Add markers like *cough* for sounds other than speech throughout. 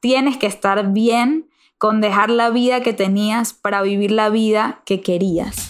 tienes que estar bien con dejar la vida que tenías para vivir la vida que querías.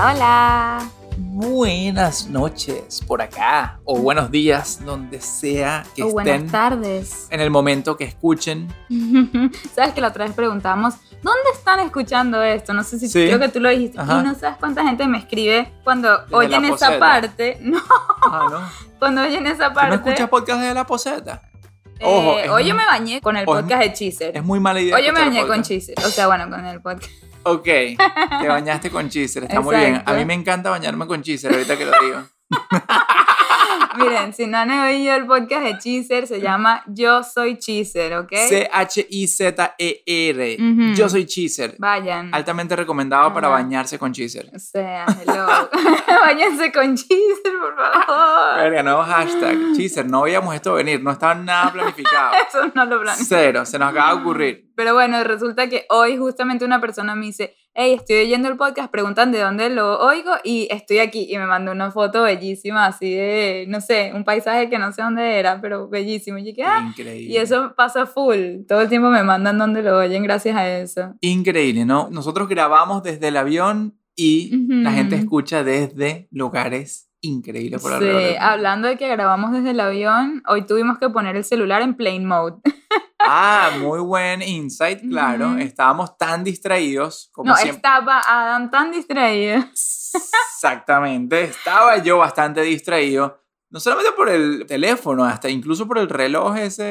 Hola, hola. Buenas noches por acá, o buenos días, donde sea que o estén. buenas tardes. En el momento que escuchen. *laughs* Sabes que la otra vez preguntamos, ¿dónde están escuchando esto? No sé si Sí. creo que tú lo dijiste. Ajá. Y no sabes cuánta gente me escribe cuando oyen la esa parte. *laughs* No, Ah, ¿no? cuando oyen esa ¿Tú parte. no escuchas podcast de la poseta? eh, Ojo, es hoy yo muy- me bañé con el podcast de Cheezer. Es muy mala idea. Hoy yo me bañé con. Cheezer. O sea, bueno, con el podcast. Ok, te *laughs* bañaste con Cheezer, está muy bien. A mí me encanta bañarme con Cheezer, ahorita que lo digo. *laughs* Miren, si no han oído el podcast de Cheezer, se llama Yo Soy Cheezer, ¿ok? C-H-I-Z-E-R. Yo soy Cheezer. Vayan. Altamente recomendado para bañarse con Cheezer. O sea, hello. *laughs* Váyanse con Cheezer, por favor. Verga, nuevo hashtag. Cheezer, no veíamos esto venir, no estaba nada planificado. *laughs* Eso no lo planeé. Cero, se nos acaba de ocurrir. Pero bueno, resulta que hoy justamente una persona me dice, hey, estoy oyendo el podcast, preguntan de dónde lo oigo y estoy aquí. Y me mandó una foto bellísima, así de, no sé, un paisaje que no sé dónde era, pero bellísimo. Y dije, ah, Increíble. y eso pasa full. Todo el tiempo me mandan dónde lo oyen gracias a eso. Increíble, ¿no? Nosotros grabamos desde el avión y Ujú. la gente escucha desde lugares increíbles por Sí, hablando de que grabamos desde el avión, hoy tuvimos que poner el celular en plane mode. Ah, muy buen insight, claro. Estábamos tan distraídos como No, siempre. estaba Adam tan distraído. Exactamente. Estaba yo bastante distraído. No solamente por el teléfono, hasta incluso por el reloj ese.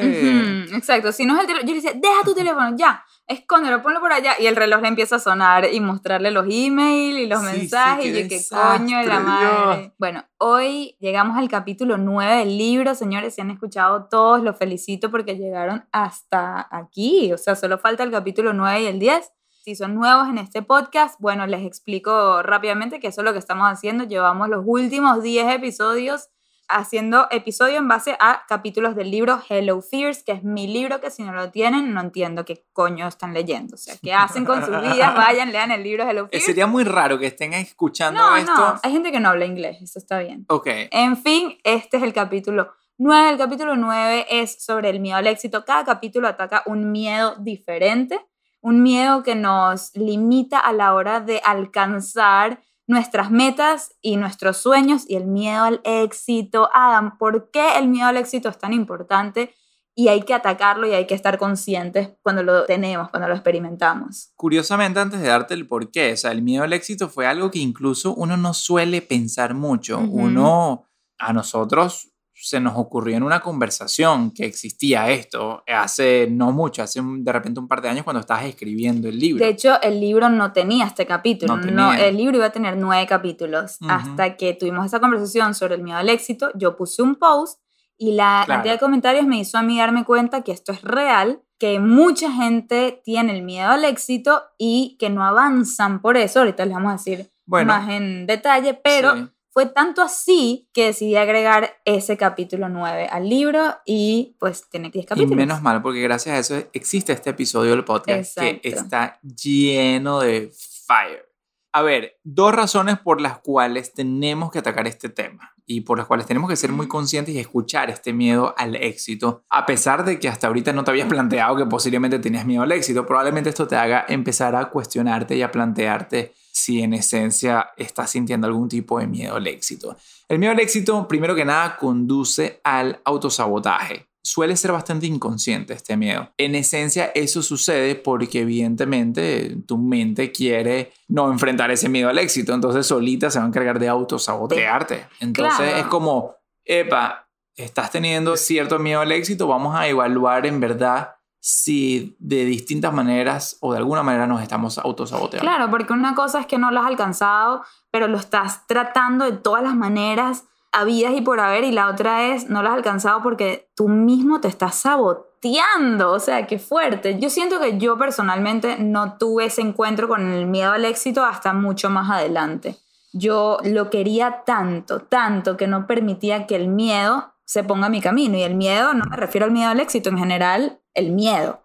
Ujú, Exacto, si no es el teléfono, yo le decía, deja tu teléfono, ya, escóndelo, ponlo por allá, y el reloj le empieza a sonar y mostrarle los emails y los Sí, sí, mensajes, qué y yo, qué coño de la madre. Dios. Bueno, hoy llegamos al capítulo 9 del libro, señores, si han escuchado todos, los felicito porque llegaron hasta aquí, o sea, solo falta el capítulo 9 y el 10. Si son nuevos en este podcast, bueno, les explico rápidamente que eso es lo que estamos haciendo. Llevamos los últimos 10 episodios haciendo episodio en base a capítulos del libro Hello Fears, que es mi libro que si no lo tienen, no entiendo qué coño están leyendo. O sea, ¿qué hacen con sus vidas? *laughs* Vayan, lean el libro Hello Eh, Fears. Sería muy raro que estén escuchando No, esto. no, hay gente que no habla inglés, eso está bien. Ok. En fin, este es el capítulo 9. El capítulo 9 es sobre el miedo al éxito. Cada capítulo ataca un miedo diferente, un miedo que nos limita a la hora de alcanzar nuestras metas y nuestros sueños y el miedo al éxito. Adam, ¿por qué el miedo al éxito es tan importante? Y hay que atacarlo y hay que estar conscientes cuando lo tenemos, cuando lo experimentamos. Curiosamente, antes de darte el porqué, o sea, el miedo al éxito fue algo que incluso uno no suele pensar mucho. Uno, a nosotros se nos ocurrió en una conversación que existía esto hace no mucho, hace un- de repente un par de años cuando estabas escribiendo el libro. De hecho, el libro no tenía este capítulo. No No el libro iba a tener nueve capítulos. Ujú. Hasta que tuvimos esa conversación sobre el miedo al éxito, yo puse un post y la Claro. cantidad de comentarios me hizo a mí darme cuenta que esto es real, que mucha gente tiene el miedo al éxito y que no avanzan por eso. Ahorita les vamos a decir bueno, más en detalle, pero sí. Fue tanto así que decidí agregar ese capítulo 9 al libro y pues tiene 10 Y capítulos. menos mal, porque gracias a eso existe este episodio del podcast que está lleno de fire. A ver, dos razones por las cuales tenemos que atacar este tema y por las cuales tenemos que ser muy conscientes y escuchar este miedo al éxito. A pesar de que hasta ahorita no te habías planteado que posiblemente tenías miedo al éxito, probablemente esto te haga empezar a cuestionarte y a plantearte si en esencia estás sintiendo algún tipo de miedo al éxito. El miedo al éxito, primero que nada, conduce al autosabotaje. Suele ser bastante inconsciente este miedo. En esencia, eso sucede porque evidentemente tu mente quiere no enfrentar ese miedo al éxito, entonces solita se va a encargar de autosabotearte. Entonces es como, epa, estás teniendo cierto miedo al éxito, vamos a evaluar en verdad si de distintas maneras o de alguna manera nos estamos autosaboteando. Claro, porque una cosa es que no lo has alcanzado, pero lo estás tratando de todas las maneras habidas y por haber, y la otra es no lo has alcanzado porque tú mismo te estás saboteando, o sea, qué fuerte. Yo siento que yo personalmente no tuve ese encuentro con el miedo al éxito hasta mucho más adelante. Yo lo quería tanto, tanto que no permitía que el miedo se ponga a mi camino. Y el miedo, no me refiero al miedo al éxito, en general, el miedo,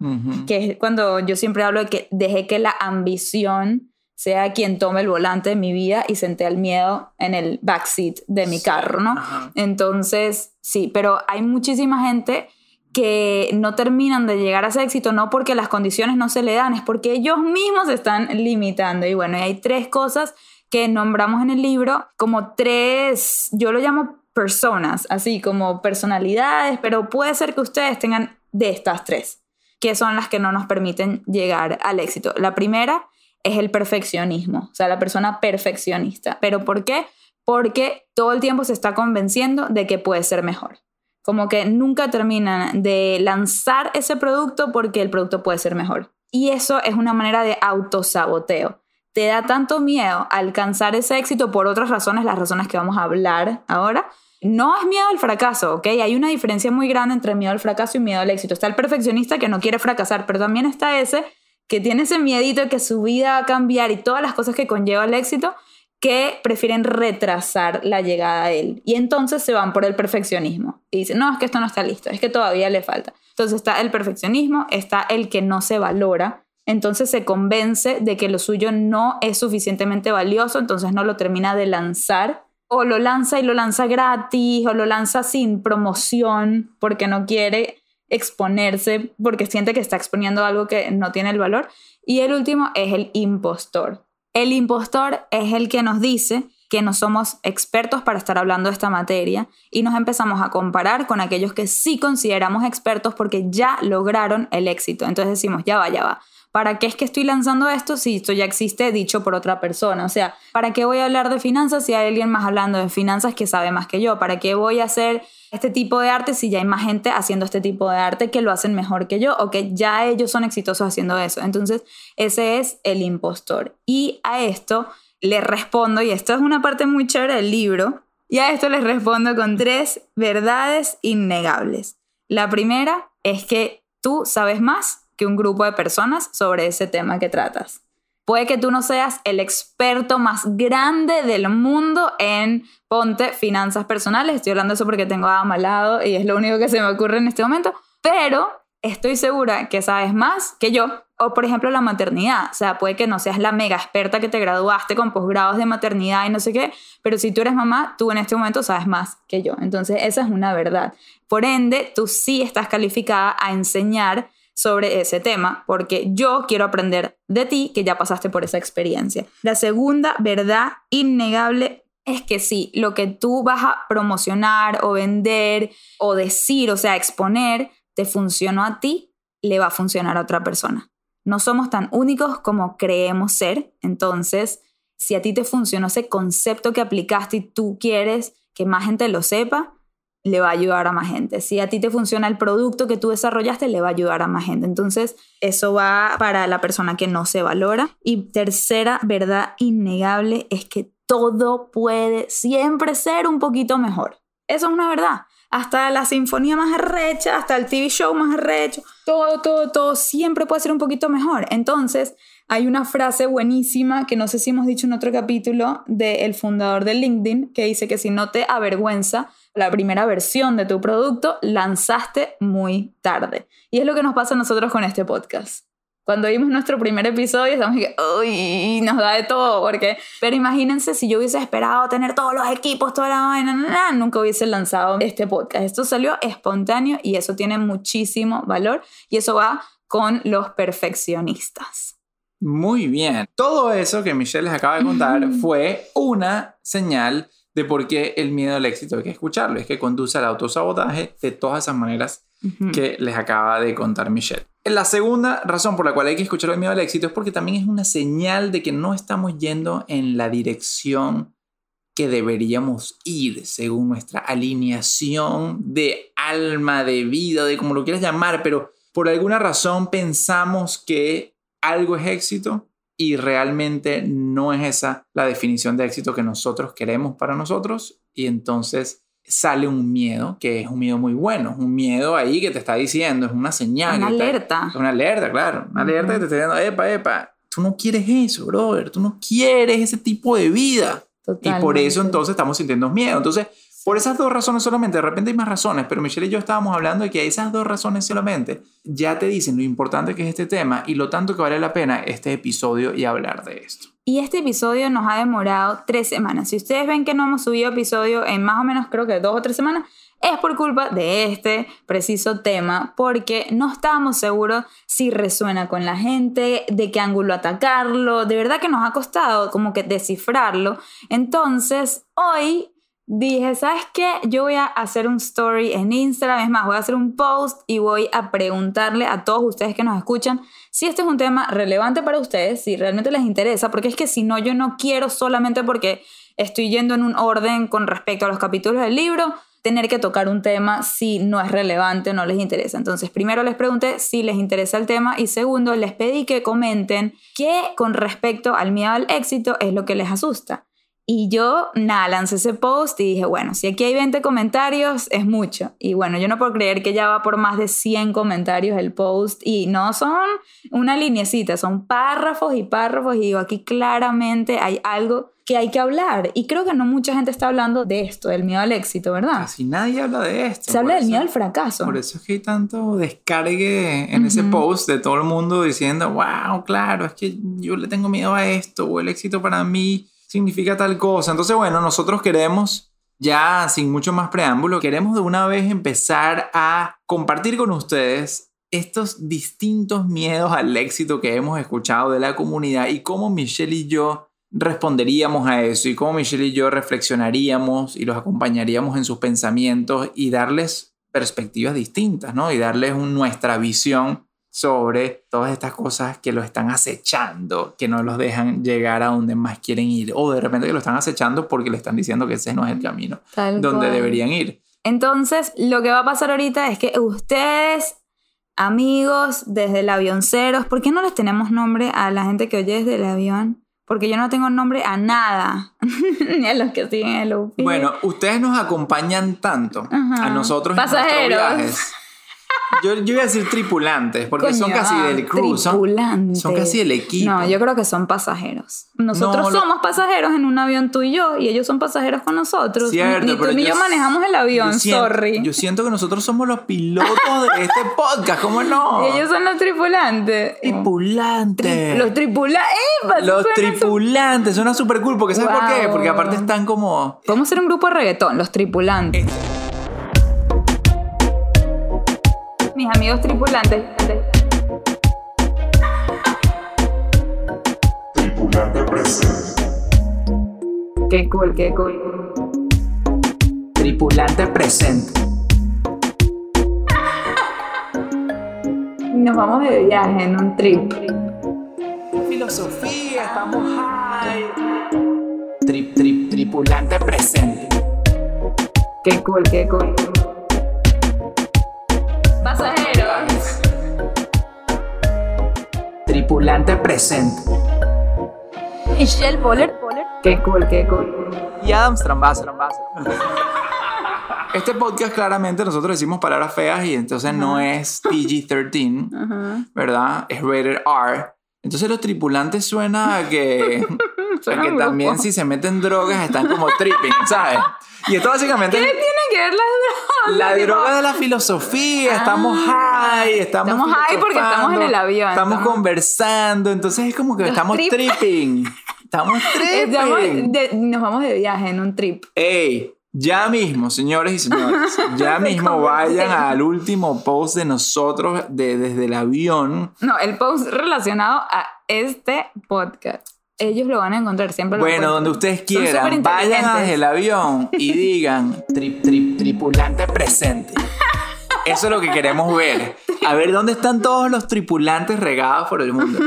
que es cuando yo siempre hablo de que dejé que la ambición sea quien tome el volante de mi vida y senté el miedo en el backseat de mi carro, ¿no? Entonces, sí, pero hay muchísima gente que no terminan de llegar a ese éxito, no porque las condiciones no se le dan, es porque ellos mismos se están limitando. Y bueno, hay tres cosas que nombramos en el libro como tres, yo lo llamo personas, así como personalidades, pero puede ser que ustedes tengan de estas tres, que son las que no nos permiten llegar al éxito. La primera es el perfeccionismo, o sea, la persona perfeccionista. ¿Pero por qué? Porque todo el tiempo se está convenciendo de que puede ser mejor. Como que nunca terminan de lanzar ese producto porque el producto puede ser mejor. Y eso es una manera de autosaboteo. Te da tanto miedo alcanzar ese éxito por otras razones, las razones que vamos a hablar ahora, no es miedo al fracaso, ¿ok? Hay una diferencia muy grande entre miedo al fracaso y miedo al éxito. Está el perfeccionista que no quiere fracasar, pero también está ese que tiene ese miedito de que su vida va a cambiar y todas las cosas que conlleva el éxito, que prefieren retrasar la llegada a él. Y entonces se van por el perfeccionismo. Y dicen, no, es que esto no está listo, es que todavía le falta. Entonces está el perfeccionismo, está el que no se valora. Entonces se convence de que lo suyo no es suficientemente valioso, entonces no lo termina de lanzar o lo lanza y lo lanza gratis, o lo lanza sin promoción porque no quiere exponerse, porque siente que está exponiendo algo que no tiene el valor. Y el último es el impostor. El impostor es el que nos dice que no somos expertos para estar hablando de esta materia y nos empezamos a comparar con aquellos que sí consideramos expertos porque ya lograron el éxito. Entonces decimos, ya va, ya va. ¿Para qué es que estoy lanzando esto si esto ya existe dicho por otra persona? O sea, ¿para qué voy a hablar de finanzas si hay alguien más hablando de finanzas que sabe más que yo? ¿Para qué voy a hacer este tipo de arte si ya hay más gente haciendo este tipo de arte que lo hacen mejor que yo o que ya ellos son exitosos haciendo eso? Entonces, ese es el impostor. Y a esto le respondo, y esto es una parte muy chévere del libro, y a esto les respondo con tres verdades innegables. La primera es que tú sabes más que un grupo de personas sobre ese tema que tratas. Puede que tú no seas el experto más grande del mundo en ponte finanzas personales. Estoy hablando de eso porque tengo a lado y es lo único que se me ocurre en este momento. Pero estoy segura que sabes más que yo. O por ejemplo la maternidad. O sea, puede que no seas la mega experta que te graduaste con posgrados de maternidad y no sé qué. Pero si tú eres mamá, tú en este momento sabes más que yo. Entonces esa es una verdad. Por ende, tú sí estás calificada a enseñar sobre ese tema, porque yo quiero aprender de ti que ya pasaste por esa experiencia. La segunda verdad innegable es que sí, lo que tú vas a promocionar o vender o decir, o sea, exponer, te funcionó a ti, le va a funcionar a otra persona. No somos tan únicos como creemos ser, entonces, si a ti te funcionó ese concepto que aplicaste y tú quieres que más gente lo sepa, le va a ayudar a más gente. Si a ti te funciona el producto que tú desarrollaste, le va a ayudar a más gente. Entonces, eso va para la persona que no se valora. Y tercera verdad innegable es que todo puede siempre ser un poquito mejor. Eso es una verdad. Hasta la sinfonía más arrecha, hasta el TV show más arrecho, todo, todo, todo siempre puede ser un poquito mejor. Entonces, hay una frase buenísima que no sé si hemos dicho en otro capítulo del fundador de LinkedIn que dice que si no te avergüenza la primera versión de tu producto, lanzaste muy tarde. Y es lo que nos pasa a nosotros con este podcast. Cuando vimos nuestro primer episodio, estamos que, uy, nos da de todo, porque, pero imagínense si yo hubiese esperado tener todos los equipos, toda la vaina, nunca hubiese lanzado este podcast. Esto salió espontáneo y eso tiene muchísimo valor y eso va con los perfeccionistas. Muy bien. Todo eso que Michelle les acaba de contar *laughs* fue una señal de por qué el miedo al éxito hay que escucharlo. Es que conduce al autosabotaje de todas esas maneras que les acaba de contar Michelle. La segunda razón por la cual hay que escuchar el miedo al éxito es porque también es una señal de que no estamos yendo en la dirección que deberíamos ir según nuestra alineación de alma, de vida, de como lo quieras llamar, pero por alguna razón pensamos que algo es éxito y realmente no es esa la definición de éxito que nosotros queremos para nosotros y entonces sale un miedo que es un miedo muy bueno, un miedo ahí que te está diciendo, es una señal. Una alerta. Es una alerta, claro, una alerta que te está diciendo, epa, epa, tú no quieres eso, brother, tú no quieres ese tipo de vida. Y por eso entonces estamos sintiendo miedo. Entonces, por esas dos razones solamente, de repente hay más razones, pero Michelle y yo estábamos hablando de que esas dos razones solamente ya te dicen lo importante que es este tema y lo tanto que vale la pena este episodio y hablar de esto. Y este episodio nos ha demorado tres semanas. Si ustedes ven que no hemos subido episodio en más o menos creo que dos o tres semanas, es por culpa de este preciso tema, porque no estábamos seguros si resuena con la gente, de qué ángulo atacarlo, de verdad que nos ha costado como que descifrarlo. Entonces, hoy dije, ¿sabes qué? Yo voy a hacer un story en Instagram, es más, voy a hacer un post y voy a preguntarle a todos ustedes que nos escuchan si este es un tema relevante para ustedes, si realmente les interesa, porque es que si no, yo no quiero solamente porque estoy yendo en un orden con respecto a los capítulos del libro, tener que tocar un tema si no es relevante o no les interesa. Entonces, primero les pregunté si les interesa el tema y segundo, les pedí que comenten qué con respecto al miedo al éxito es lo que les asusta. Y yo, nada, lancé ese post y dije, bueno, si aquí hay 20 comentarios, es mucho. Y bueno, yo no puedo creer que ya va por más de 100 comentarios el post y no son una linecita, son párrafos y párrafos y digo, aquí claramente hay algo que hay que hablar. Y creo que no mucha gente está hablando de esto, del miedo al éxito, ¿verdad? Casi nadie habla de esto. Se habla del miedo al fracaso. Por eso es que hay tanto descargue en ese post de todo el mundo diciendo, wow, claro, es que yo le tengo miedo a esto, o el éxito para mí significa tal cosa. Entonces, bueno, nosotros queremos, ya sin mucho más preámbulo, queremos de una vez empezar a compartir con ustedes estos distintos miedos al éxito que hemos escuchado de la comunidad y cómo Michelle y yo responderíamos a eso y cómo Michelle y yo reflexionaríamos y los acompañaríamos en sus pensamientos y darles perspectivas distintas, ¿no? Y darles nuestra visión sobre todas estas cosas que lo están acechando, que no los dejan llegar a donde más quieren ir, o de repente que lo están acechando porque le están diciendo que ese no es el camino donde deberían ir. Entonces, lo que va a pasar ahorita es que ustedes, amigos desde el avionceros, ¿por qué no les tenemos nombre a la gente que oye desde el avión? Porque yo no tengo nombre a nada, *laughs* ni a los que siguen el UPI. Bueno, ustedes nos acompañan tanto a nosotros Pasajeros. en nuestros viajes yo, yo iba a decir tripulantes, porque son casi del crew. Son, son, casi del equipo. No, yo creo que son pasajeros. Nosotros somos pasajeros en un avión tú y yo, y ellos son pasajeros con nosotros. Cierto, ni, tú ni yo, manejamos el avión, sorry. Yo siento que nosotros somos los pilotos de este *laughs* podcast, ¿cómo no? Y ellos son los tripulantes. Tripulantes. los tripulantes. Los tripulantes, suena súper cool, porque ¿sabes por qué? Porque aparte están como... Podemos ser un grupo de reggaetón, los tripulantes. Mis amigos tripulantes. Tripulante presente. Qué cool, qué cool. Tripulante presente. *laughs* Nos vamos de viaje en un trip. Filosofía, estamos high. Trip, trip, tripulante presente. Qué cool, qué cool. Pasajeros. Tripulante presente. Michelle Boller. Qué cool, qué cool. Y Adam Strambasser. Este podcast claramente nosotros decimos palabras feas y entonces no es PG-13, ¿verdad? Es rated R. Entonces los tripulantes suena a que, *laughs* a que también si se meten drogas están como tripping, ¿sabes? Y esto básicamente... ¿Qué tiene que ver las drogas? La droga de la filosofía, estamos Ah, high, estamos... Estamos high porque estamos en el avión. Estamos conversando, entonces es como que Los estamos trip- tripping. Estamos *laughs* Estamos tripping. de- nos vamos de viaje en un trip. Ey, Ya mismo, señores y señores, *laughs* ya mismo vayan al último post de nosotros de, desde el avión. No, el post relacionado a este podcast. Ellos lo van a encontrar siempre. Bueno, donde ustedes quieran, vayan desde el avión y digan tri- tri- tripulante presente. Eso es lo que queremos ver. A ver dónde están todos los tripulantes regados por el mundo.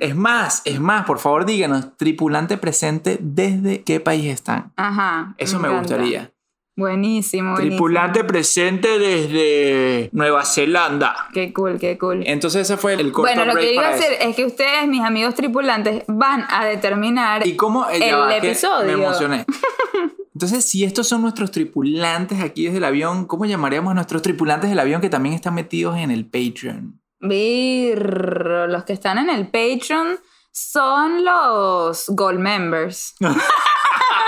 Es más, es más, por favor díganos, tripulante presente, ¿desde qué país están? Ajá. Eso me, encanta. gustaría. Buenísimo, buenísimo. Tripulante presente desde Nueva Zelanda. Qué cool, qué cool. Entonces ese fue el corto Bueno, lo que iba a hacer es que ustedes, mis amigos tripulantes, van a determinar ¿Y cómo eh, el va, episodio. Me emocioné. *laughs* Entonces, si estos son nuestros tripulantes aquí desde el avión, ¿cómo llamaríamos a nuestros tripulantes del avión que también están metidos en el Patreon? Vir, los que están en el Patreon son los Gold Members. *laughs*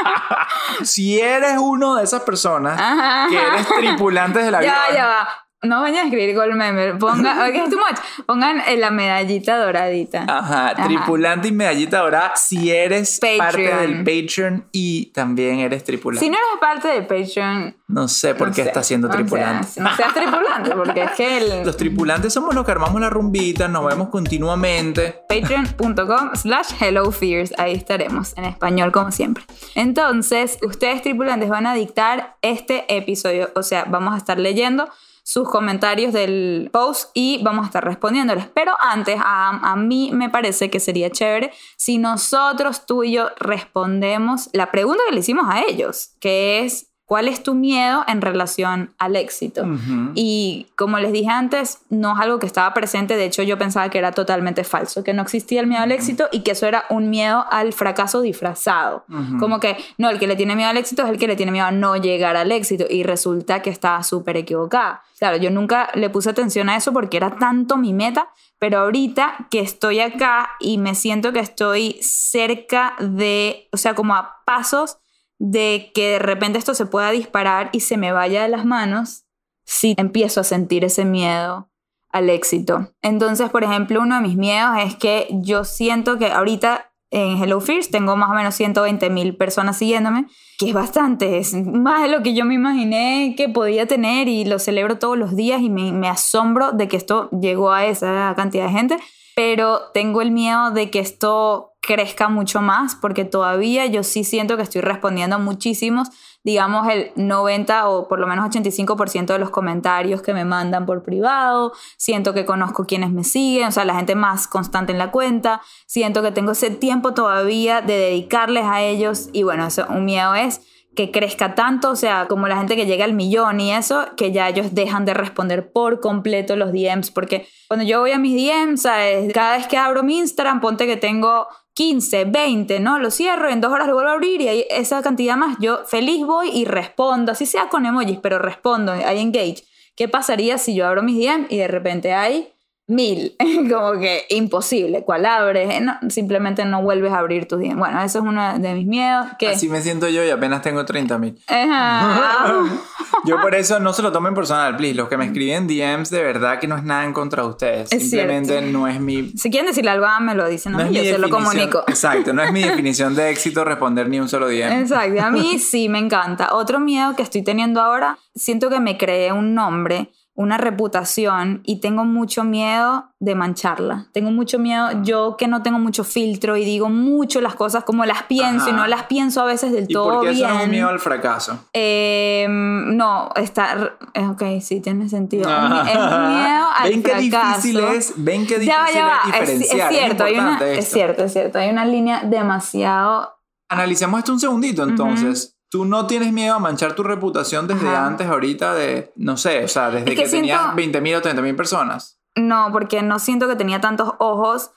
*laughs* Si eres uno de esas personas Ajá. que eres tripulante del avión, Ya, ya va. No vayan a escribir Gold Member. Pongan, ok, es too much. Pongan eh, la medallita doradita. Ajá, tripulante y medallita dorada si eres parte del Patreon y también eres tripulante. Si no eres parte del Patreon, no sé por no qué sé. estás siendo tripulante. seas- No seas *laughs* tripulante, porque es que el Los tripulantes somos los que armamos la rumbita, nos vemos continuamente. patreon.com slash hello fears. Ahí estaremos, en español como siempre. Entonces, ustedes tripulantes van a dictar este episodio. O sea, vamos a estar leyendo sus comentarios del post y vamos a estar respondiéndoles. Pero antes, a, a mí me parece que sería chévere si nosotros, tú y yo, respondemos la pregunta que le hicimos a ellos, que es, ¿cuál es tu miedo en relación al éxito? Ujú. Y como les dije antes, no es algo que estaba presente, de hecho yo pensaba que era totalmente falso, que no existía el miedo al éxito y que eso era un miedo al fracaso disfrazado. Ujú. Como que, no, el que le tiene miedo al éxito es el que le tiene miedo a no llegar al éxito y resulta que estaba súper equivocada. Claro, yo nunca le puse atención a eso porque era tanto mi meta, pero ahorita que estoy acá y me siento que estoy cerca de, o sea, como a pasos de que de repente esto se pueda disparar y se me vaya de las manos, sí empiezo a sentir ese miedo al éxito. Entonces, por ejemplo, uno de mis miedos es que yo siento que ahorita en Hello tengo más o menos 120 mil personas siguiéndome, que es bastante, es más de lo que yo me imaginé que podía tener y lo celebro todos los días y me asombro de que esto llegó a esa cantidad de gente, pero tengo el miedo de que esto crezca mucho más porque todavía yo sí siento que estoy respondiendo a muchísimos, digamos el 90 o por lo menos 85% de los comentarios que me mandan por privado, siento que conozco quienes me siguen, o sea, la gente más constante en la cuenta, siento que tengo ese tiempo todavía de dedicarles a ellos y bueno, eso, un miedo es que crezca tanto, o sea, como la gente que llega al millón y eso, que ya ellos dejan de responder por completo los DMs, porque cuando yo voy a mis DMs, ¿sabes? cada vez que abro mi Instagram, ponte que tengo 15, 20, ¿no? Lo cierro, en dos horas lo vuelvo a abrir y esa cantidad más, yo feliz voy y respondo, así sea con emojis, pero respondo, hay engage. ¿Qué pasaría si yo abro mis DMs y de repente hay mil? *laughs* Como que imposible. ¿Cuál abres? Eh, no, simplemente no vuelves a abrir tus DMs. Bueno, eso es uno de mis miedos. Que, Así me siento yo y apenas tengo 30 mil. *laughs* *laughs* Yo por eso no se lo tomen personal, please. Los que me escriben DMs, de verdad que no es nada en contra de ustedes. Es Simplemente cierto. no es mi... Si quieren decirle algo, me lo dicen a no mí, es yo se lo comunico. Exacto, no es mi definición de éxito responder ni un solo DM. Exacto, a mí sí me encanta. Otro miedo que estoy teniendo ahora, siento que me creé un nombre, una reputación y tengo mucho miedo de mancharla. Tengo mucho miedo, yo que no tengo mucho filtro y digo mucho las cosas como las pienso y Ajá. no las pienso a veces del ¿Y todo por qué bien. eso no es un miedo al fracaso? Eh, no, está. eh, Ok, sí, tiene sentido. Mi- es Ah. miedo al ¿Ven qué fracaso. difícil es? ¿Ven qué difícil Ya va, ya va. es Es, es diferenciar? cierto, hay una, es cierto, es cierto. Hay una línea demasiado. Analicemos esto un segundito, entonces. Tú no tienes miedo a manchar tu reputación desde Ajá. antes, ahorita, de, no sé, o sea, desde Es que que, tenías siento- 20 mil o 30 mil personas. No, porque no siento que tenía tantos ojos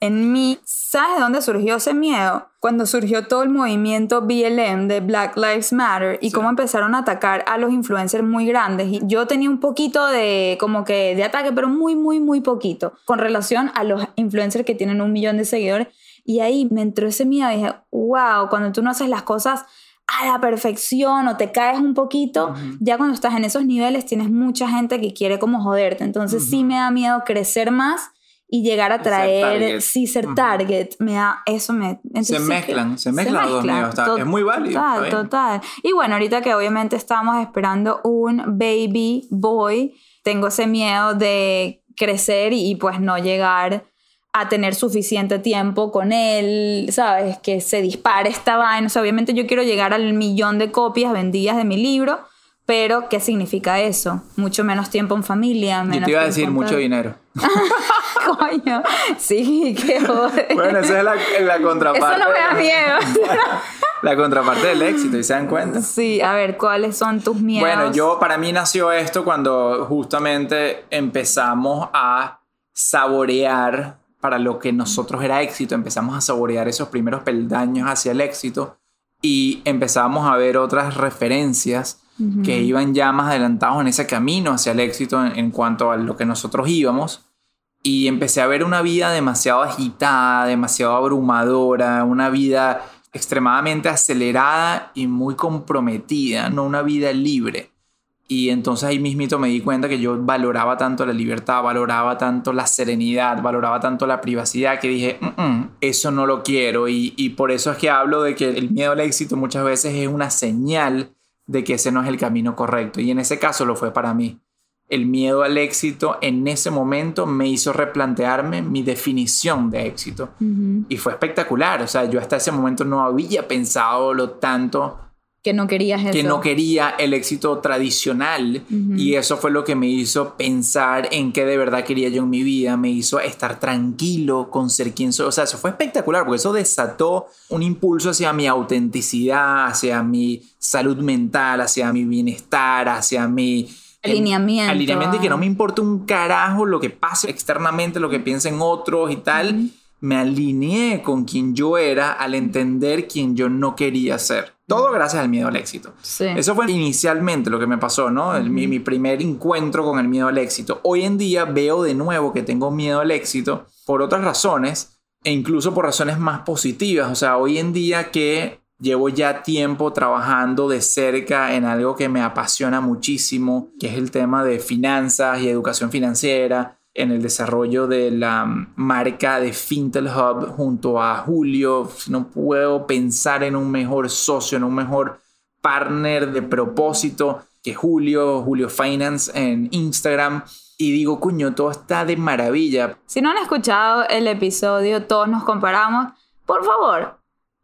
en mí. ¿Sabes de dónde surgió ese miedo? Cuando surgió todo el movimiento BLM de Black Lives Matter y Sí. cómo empezaron a atacar a los influencers muy grandes. Y yo tenía un poquito de, como que, de ataque, pero muy, muy, muy poquito, con relación a los influencers que tienen un millón de seguidores. Y ahí me entró ese miedo y dije, wow, cuando tú no haces las cosas a la perfección o te caes un poquito, ya cuando estás en esos niveles tienes mucha gente que quiere como joderte. Entonces sí Ujú. me da miedo crecer más y llegar a traer, sí, ser target, me da, eso me... Se entonces sí que- mezclan, se mezclan los dos mezclan, es muy válido. Total, total. Y bueno, ahorita que obviamente estamos esperando un baby boy, tengo ese miedo de crecer y, y, pues no llegar a tener suficiente tiempo con él, ¿sabes? Que se dispare esta vaina. O sea, obviamente yo quiero llegar al millón de copias vendidas de mi libro, pero ¿qué significa eso? Mucho menos tiempo en familia. Yo Menos te iba a decir mucho tal. dinero. *laughs* Coño, sí, qué joder. Bueno, esa es la, la contraparte. Eso no me da miedo. *laughs* La contraparte del éxito, ¿y se dan cuenta? Sí, a ver, ¿cuáles son tus miedos? Bueno, yo para mí nació esto cuando justamente empezamos a saborear para lo que nosotros era éxito, empezamos a saborear esos primeros peldaños hacia el éxito y empezamos a ver otras referencias que iban ya más adelantados en ese camino hacia el éxito en, en cuanto a lo que nosotros íbamos y empecé a ver una vida demasiado agitada, demasiado abrumadora, una vida extremadamente acelerada y muy comprometida, no una vida libre. Y entonces ahí mismito me di cuenta que yo valoraba tanto la libertad, valoraba tanto la serenidad, valoraba tanto la privacidad que dije, "Mm, mm, eso no lo quiero. Y, y por eso es que hablo de que el miedo al éxito muchas veces es una señal de que ese no es el camino correcto. Y en ese caso lo fue para mí. El miedo al éxito en ese momento me hizo replantearme mi definición de éxito. Y fue espectacular. O sea, yo hasta ese momento no había pensado lo tanto Que no querías eso. que no quería el éxito tradicional y eso fue lo que me hizo pensar en qué de verdad quería yo en mi vida, me hizo estar tranquilo con ser quien soy, o sea, eso fue espectacular porque eso desató un impulso hacia mi autenticidad, hacia mi salud mental, hacia mi bienestar, hacia mi Alineamiento. alineamiento y que no me importa un carajo lo que pase externamente, lo que piensen otros y tal. Me alineé con quien yo era al entender quien yo no quería ser. Todo gracias al miedo al éxito. Sí. Eso fue inicialmente lo que me pasó, ¿no? El- mi, mi primer encuentro con el miedo al éxito. Hoy en día veo de nuevo que tengo miedo al éxito por otras razones e incluso por razones más positivas. O sea, hoy en día que llevo ya tiempo trabajando de cerca en algo que me apasiona muchísimo, que es el tema de finanzas y educación financiera, en el desarrollo de la marca de Fintel Hub junto a Julio. No puedo pensar en un mejor socio, en un mejor partner de propósito que Julio, Julio Finance en Instagram. Y digo, cuño, todo está de maravilla. Si no han escuchado el episodio Todos nos comparamos, por favor,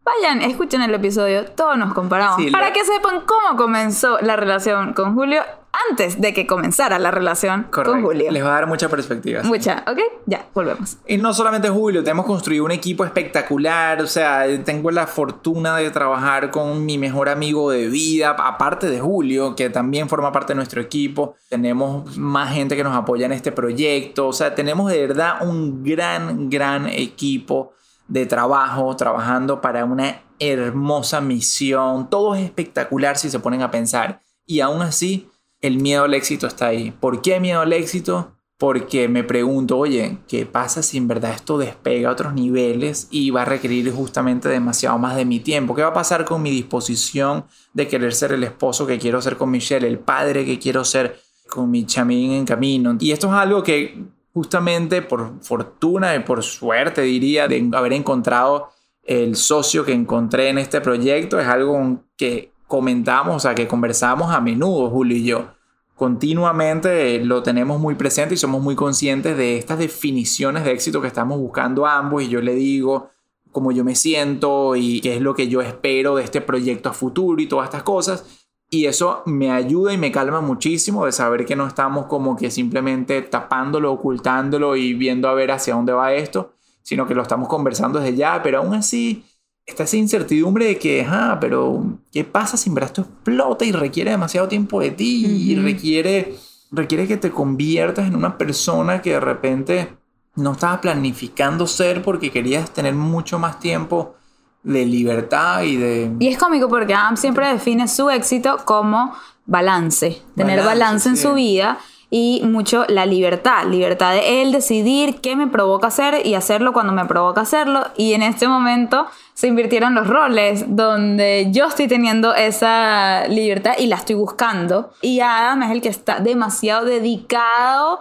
vayan, escuchen el episodio Todos nos comparamos Sí, para la- que sepan cómo comenzó la relación con Julio antes de que comenzara la relación con Julio. Les va a dar mucha perspectiva. Mucha, ¿ok? Ya, volvemos. Y no solamente Julio, te hemos construido un equipo espectacular, o sea, tengo la fortuna de trabajar con mi mejor amigo de vida, aparte de Julio, que también forma parte de nuestro equipo, tenemos más gente que nos apoya en este proyecto, o sea, tenemos de verdad un gran, gran equipo de trabajo, trabajando para una hermosa misión, todo es espectacular si se ponen a pensar, y aún así, el miedo al éxito está ahí. ¿Por qué miedo al éxito? porque me pregunto, oye, ¿qué pasa si en verdad esto despega a otros niveles y va a requerir justamente demasiado más de mi tiempo? ¿Qué va a pasar con mi disposición de querer ser el esposo que quiero ser con Michelle, el padre que quiero ser con mi chamín en camino? Y esto es algo que justamente por fortuna y por suerte diría de haber encontrado el socio que encontré en este proyecto, es algo que comentamos, o sea, que conversamos a menudo, Julio y yo. Continuamente lo tenemos muy presente y somos muy conscientes de estas definiciones de éxito que estamos buscando ambos y yo le digo cómo yo me siento y qué es lo que yo espero de este proyecto a futuro y todas estas cosas y eso me ayuda y me calma muchísimo de saber que no estamos como que simplemente tapándolo, ocultándolo y viendo a ver hacia dónde va esto, sino que lo estamos conversando desde ya, pero aún así está esa incertidumbre de que, ah, pero ¿qué pasa si en verdad esto explota y requiere demasiado tiempo de ti y requiere, requiere que te conviertas en una persona que de repente no estabas planificando ser porque querías tener mucho más tiempo de libertad y de... Y es cómico porque Adam siempre define su éxito como balance, tener Balance, balance en sí. su vida y mucho la libertad, libertad de él decidir qué me provoca hacer y hacerlo cuando me provoca hacerlo. Y en este momento se invirtieron los roles donde yo estoy teniendo esa libertad y la estoy buscando. Y Adam es el que está demasiado dedicado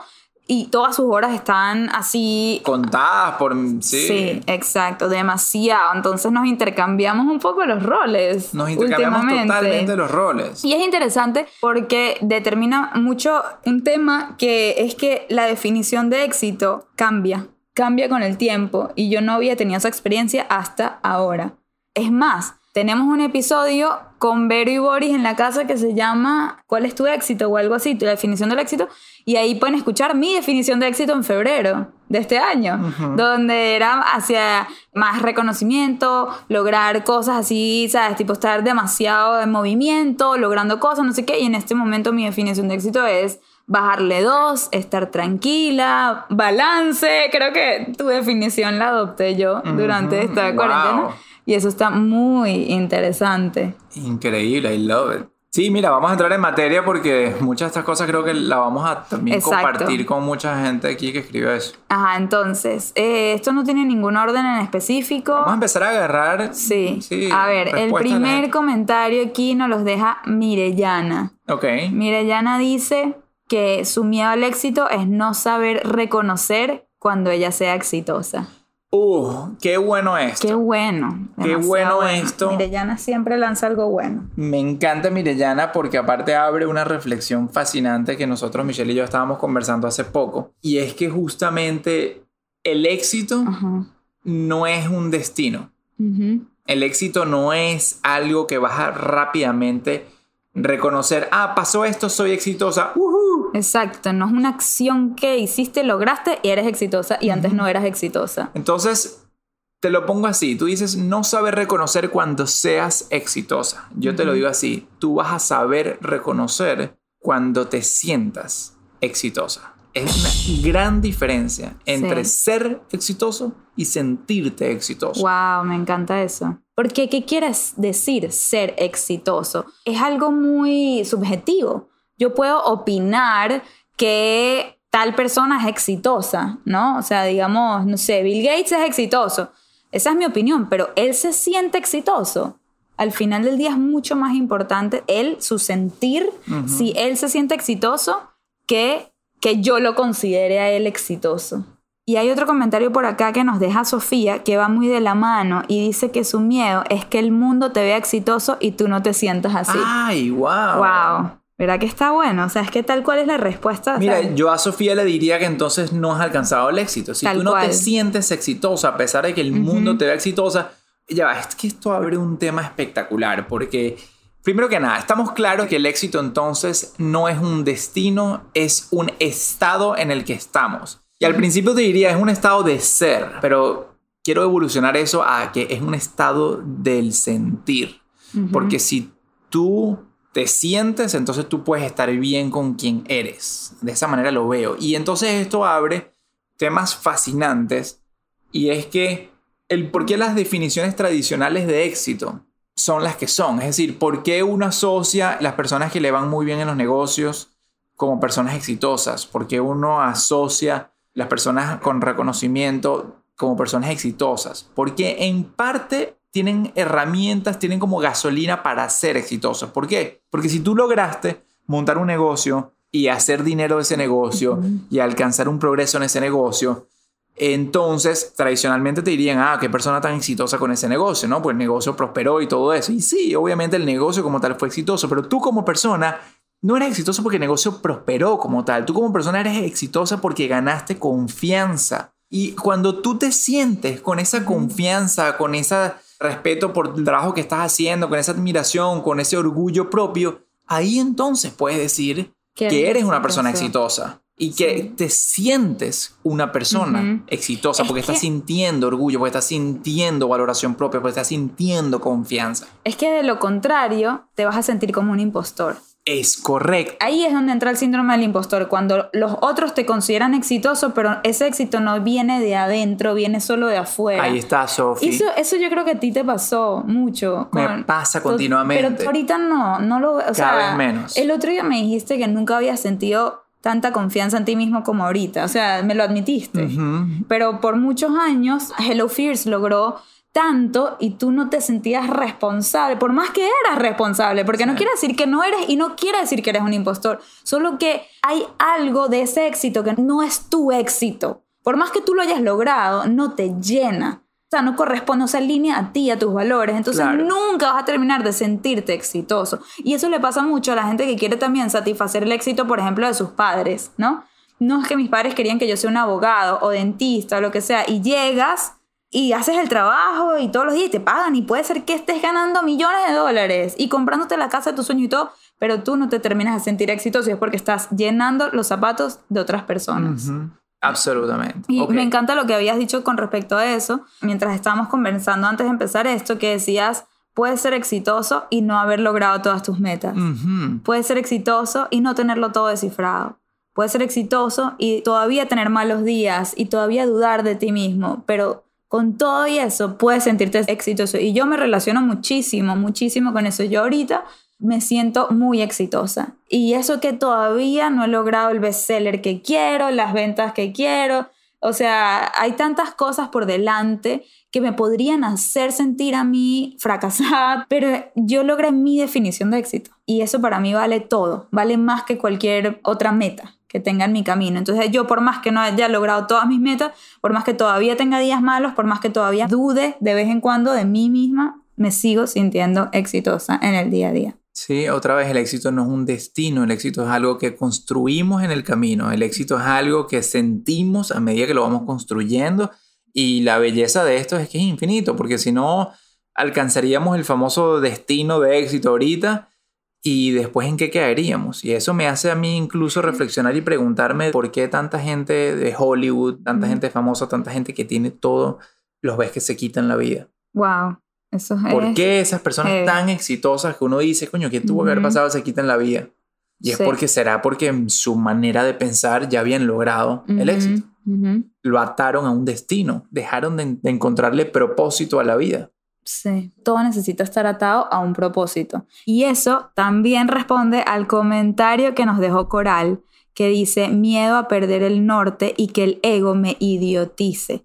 y todas sus horas están así Contadas por... Sí. Sí, exacto, demasiado. Entonces nos intercambiamos un poco los roles. Nos intercambiamos últimamente. totalmente los roles. Y es interesante porque determina mucho un tema que es que la definición de éxito cambia, cambia con el tiempo y yo no había tenido esa experiencia hasta ahora. Es más, tenemos un episodio con Vero y Boris en la casa que se llama ¿Cuál es tu éxito? o algo así, la definición del éxito. Y ahí pueden escuchar mi definición de éxito en febrero de este año, donde era hacia más reconocimiento, lograr cosas así, ¿sabes? Tipo estar demasiado en movimiento, logrando cosas, no sé qué. Y en este momento mi definición de éxito es bajarle dos, estar tranquila, balance. Creo que tu definición la adopté yo durante esta Wow. cuarentena. Y eso está muy interesante. Increíble, I love it. Sí, mira, vamos a entrar en materia porque muchas de estas cosas creo que la vamos a también Exacto. compartir con mucha gente aquí que escribe eso. Ajá, entonces, eh, esto no tiene ningún orden en específico. Vamos a empezar a agarrar... Sí. A ver, el primer comentario aquí nos los deja Mirellana. Ok. Mirellana dice que su miedo al éxito es no saber reconocer cuando ella sea exitosa. Uh, qué bueno esto. Qué bueno. Qué bueno esto. Mirellana siempre lanza algo bueno. Me encanta Mirellana porque aparte abre una reflexión fascinante que nosotros, Michelle y yo, estábamos conversando hace poco. Y es que justamente el éxito no es un destino. El éxito no es algo que vas a rápidamente reconocer. Ah, pasó esto, soy exitosa. ¡Uhú! Exacto, no es una acción que hiciste, lograste y eres exitosa y antes no eras exitosa. Entonces, te lo pongo así. Tú dices, no sabes reconocer cuando seas exitosa. Yo te lo digo así. Tú vas a saber reconocer cuando te sientas exitosa. Es una gran diferencia entre Sí. ser exitoso y sentirte exitoso. Wow, me encanta eso. Porque, ¿qué quieres decir ser exitoso? Es algo muy subjetivo. Yo puedo opinar que tal persona es exitosa, ¿no? O sea, digamos, no sé, Bill Gates es exitoso. Esa es mi opinión, pero él se siente exitoso. Al final del día es mucho más importante él, su sentir, si él se siente exitoso, que que yo lo considere a él exitoso. Y hay otro comentario por acá que nos deja Sofía, que va muy de la mano y dice que su miedo es que el mundo te vea exitoso y tú no te sientas así. ¡Ay, wow! wow. ¿Verdad que está bueno? O sea, es que tal cual es la respuesta. Mira, ¿sabes? yo a Sofía le diría que entonces no has alcanzado el éxito. Si Tal tú no te cual. sientes exitosa a pesar de que el mundo te vea exitosa, ya es que esto abre un tema espectacular porque, primero que nada, estamos claros que el éxito entonces no es un destino, es un estado en el que estamos. Y al principio te diría, es un estado de ser, pero quiero evolucionar eso a que es un estado del sentir. Porque si tú te sientes, entonces tú puedes estar bien con quien eres. De esa manera lo veo. Y entonces esto abre temas fascinantes y es que el por qué las definiciones tradicionales de éxito son las que son. Es decir, por qué uno asocia las personas que le van muy bien en los negocios como personas exitosas. Por qué uno asocia las personas con reconocimiento como personas exitosas. Porque en parte tienen herramientas, tienen como gasolina para ser exitosos. ¿Por qué? Porque si tú lograste montar un negocio y hacer dinero de ese negocio y alcanzar un progreso en ese negocio, entonces tradicionalmente te dirían, ah, qué persona tan exitosa con ese negocio, ¿no? Pues el negocio prosperó y todo eso. Y sí, obviamente el negocio como tal fue exitoso, pero tú como persona no eres exitoso porque el negocio prosperó como tal. Tú como persona eres exitosa porque ganaste confianza. Y cuando tú te sientes con esa confianza, con ese respeto por el trabajo que estás haciendo, con esa admiración, con ese orgullo propio, ahí entonces puedes decir Que eres una persona exitosa y que Sí. te sientes una persona exitosa Es porque estás que- sintiendo orgullo, porque estás sintiendo valoración propia, porque estás sintiendo confianza. Es que de lo contrario, te vas a sentir como un impostor. Es correcto. Ahí es donde entra el síndrome del impostor, cuando los otros te consideran exitoso, pero ese éxito no viene de adentro, viene solo de afuera. Ahí está, Sofi. Eso, eso yo creo que a ti te pasó mucho. Me pasa continuamente. Pero ahorita no, no lo o sea, vez menos. El otro día me dijiste que nunca habías sentido tanta confianza en ti mismo como ahorita. O sea, me lo admitiste. Pero por muchos años, Hello Fears logró tanto y tú no te sentías responsable, por más que eras responsable, porque no quiere decir que no eres y no quiere decir que eres un impostor, solo que hay algo de ese éxito que no es tu éxito. Por más que tú lo hayas logrado, no te llena. O sea, no corresponde, no se alinea a ti, a tus valores. Entonces Claro. nunca vas a terminar de sentirte exitoso. Y eso le pasa mucho a la gente que quiere también satisfacer el éxito, por ejemplo, de sus padres, ¿no? No es que mis padres querían que yo sea un abogado o dentista o lo que sea, y llegas y haces el trabajo y todos los días te pagan y puede ser que estés ganando millones de dólares y comprándote la casa de tus sueños y todo, pero tú no te terminas de sentir exitoso y es porque estás llenando los zapatos de otras personas. Absolutamente. Y me encanta lo que habías dicho con respecto a eso, mientras estábamos conversando antes de empezar esto, que decías, puedes ser exitoso y no haber logrado todas tus metas. Ujú. Puedes ser exitoso y no tenerlo todo descifrado. Puedes ser exitoso y todavía tener malos días y todavía dudar de ti mismo, pero con todo y eso puedes sentirte exitoso. Y yo me relaciono muchísimo, muchísimo con eso. Yo ahorita me siento muy exitosa. Y eso que todavía no he logrado el bestseller que quiero, las ventas que quiero. O sea, hay tantas cosas por delante que me podrían hacer sentir a mí fracasada, *laughs* pero yo logré mi definición de éxito. Y eso para mí vale todo, vale más que cualquier otra meta que tenga en mi camino. Entonces yo por más que no haya logrado todas mis metas, por más que todavía tenga días malos, por más que todavía dude de vez en cuando de mí misma, me sigo sintiendo exitosa en el día a día. Sí, otra vez el éxito no es un destino, el éxito es algo que construimos en el camino, el éxito es algo que sentimos a medida que lo vamos construyendo y la belleza de esto es que es infinito, porque si no alcanzaríamos el famoso destino de éxito ahorita y después en qué quedaríamos. Y eso me hace a mí incluso reflexionar y preguntarme por qué tanta gente de Hollywood, tanta Mm. gente famosa, tanta gente que tiene todo, los ves que se quitan la vida. Wow, eso es... ¿Por qué esas personas tan exitosas que uno dice, coño, ¿qué tuvo que haber pasado? Se quitan la vida. Y es Sí. porque será porque en su manera de pensar ya habían logrado el éxito. Lo ataron a un destino, dejaron de, de encontrarle propósito a la vida. Sí, todo necesita estar atado a un propósito. Y eso también responde al comentario que nos dejó Coral, que dice miedo a perder el norte y que el ego me idiotice.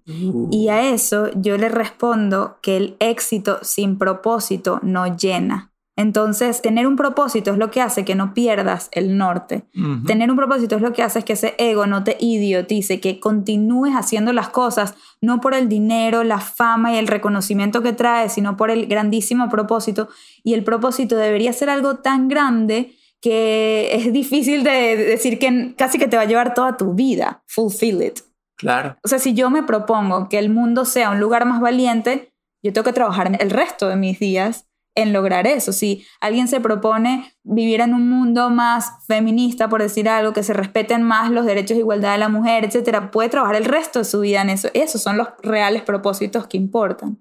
Y a eso yo le respondo que el éxito sin propósito no llena. Entonces, tener un propósito es lo que hace que no pierdas el norte. Tener un propósito es lo que hace que ese ego no te idiotice, que continúes haciendo las cosas no por el dinero, la fama y el reconocimiento que trae, sino por el grandísimo propósito. Y el propósito debería ser algo tan grande que *laughs* es difícil de decir que casi que te va a llevar toda tu vida. Fulfill it. Claro. O sea, si yo me propongo que el mundo sea un lugar más valiente, yo tengo que trabajar el resto de mis días en lograr eso. Si alguien se propone vivir en un mundo más feminista, por decir algo, que se respeten más los derechos de igualdad de la mujer, etcétera, puede trabajar el resto de su vida en eso. Esos son los reales propósitos que importan.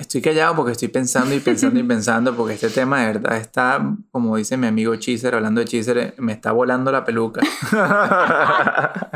Estoy callado porque estoy pensando y pensando y *laughs* pensando porque este tema de verdad está, como dice mi amigo Chiser, hablando de Chiser, me está volando la peluca. *laughs*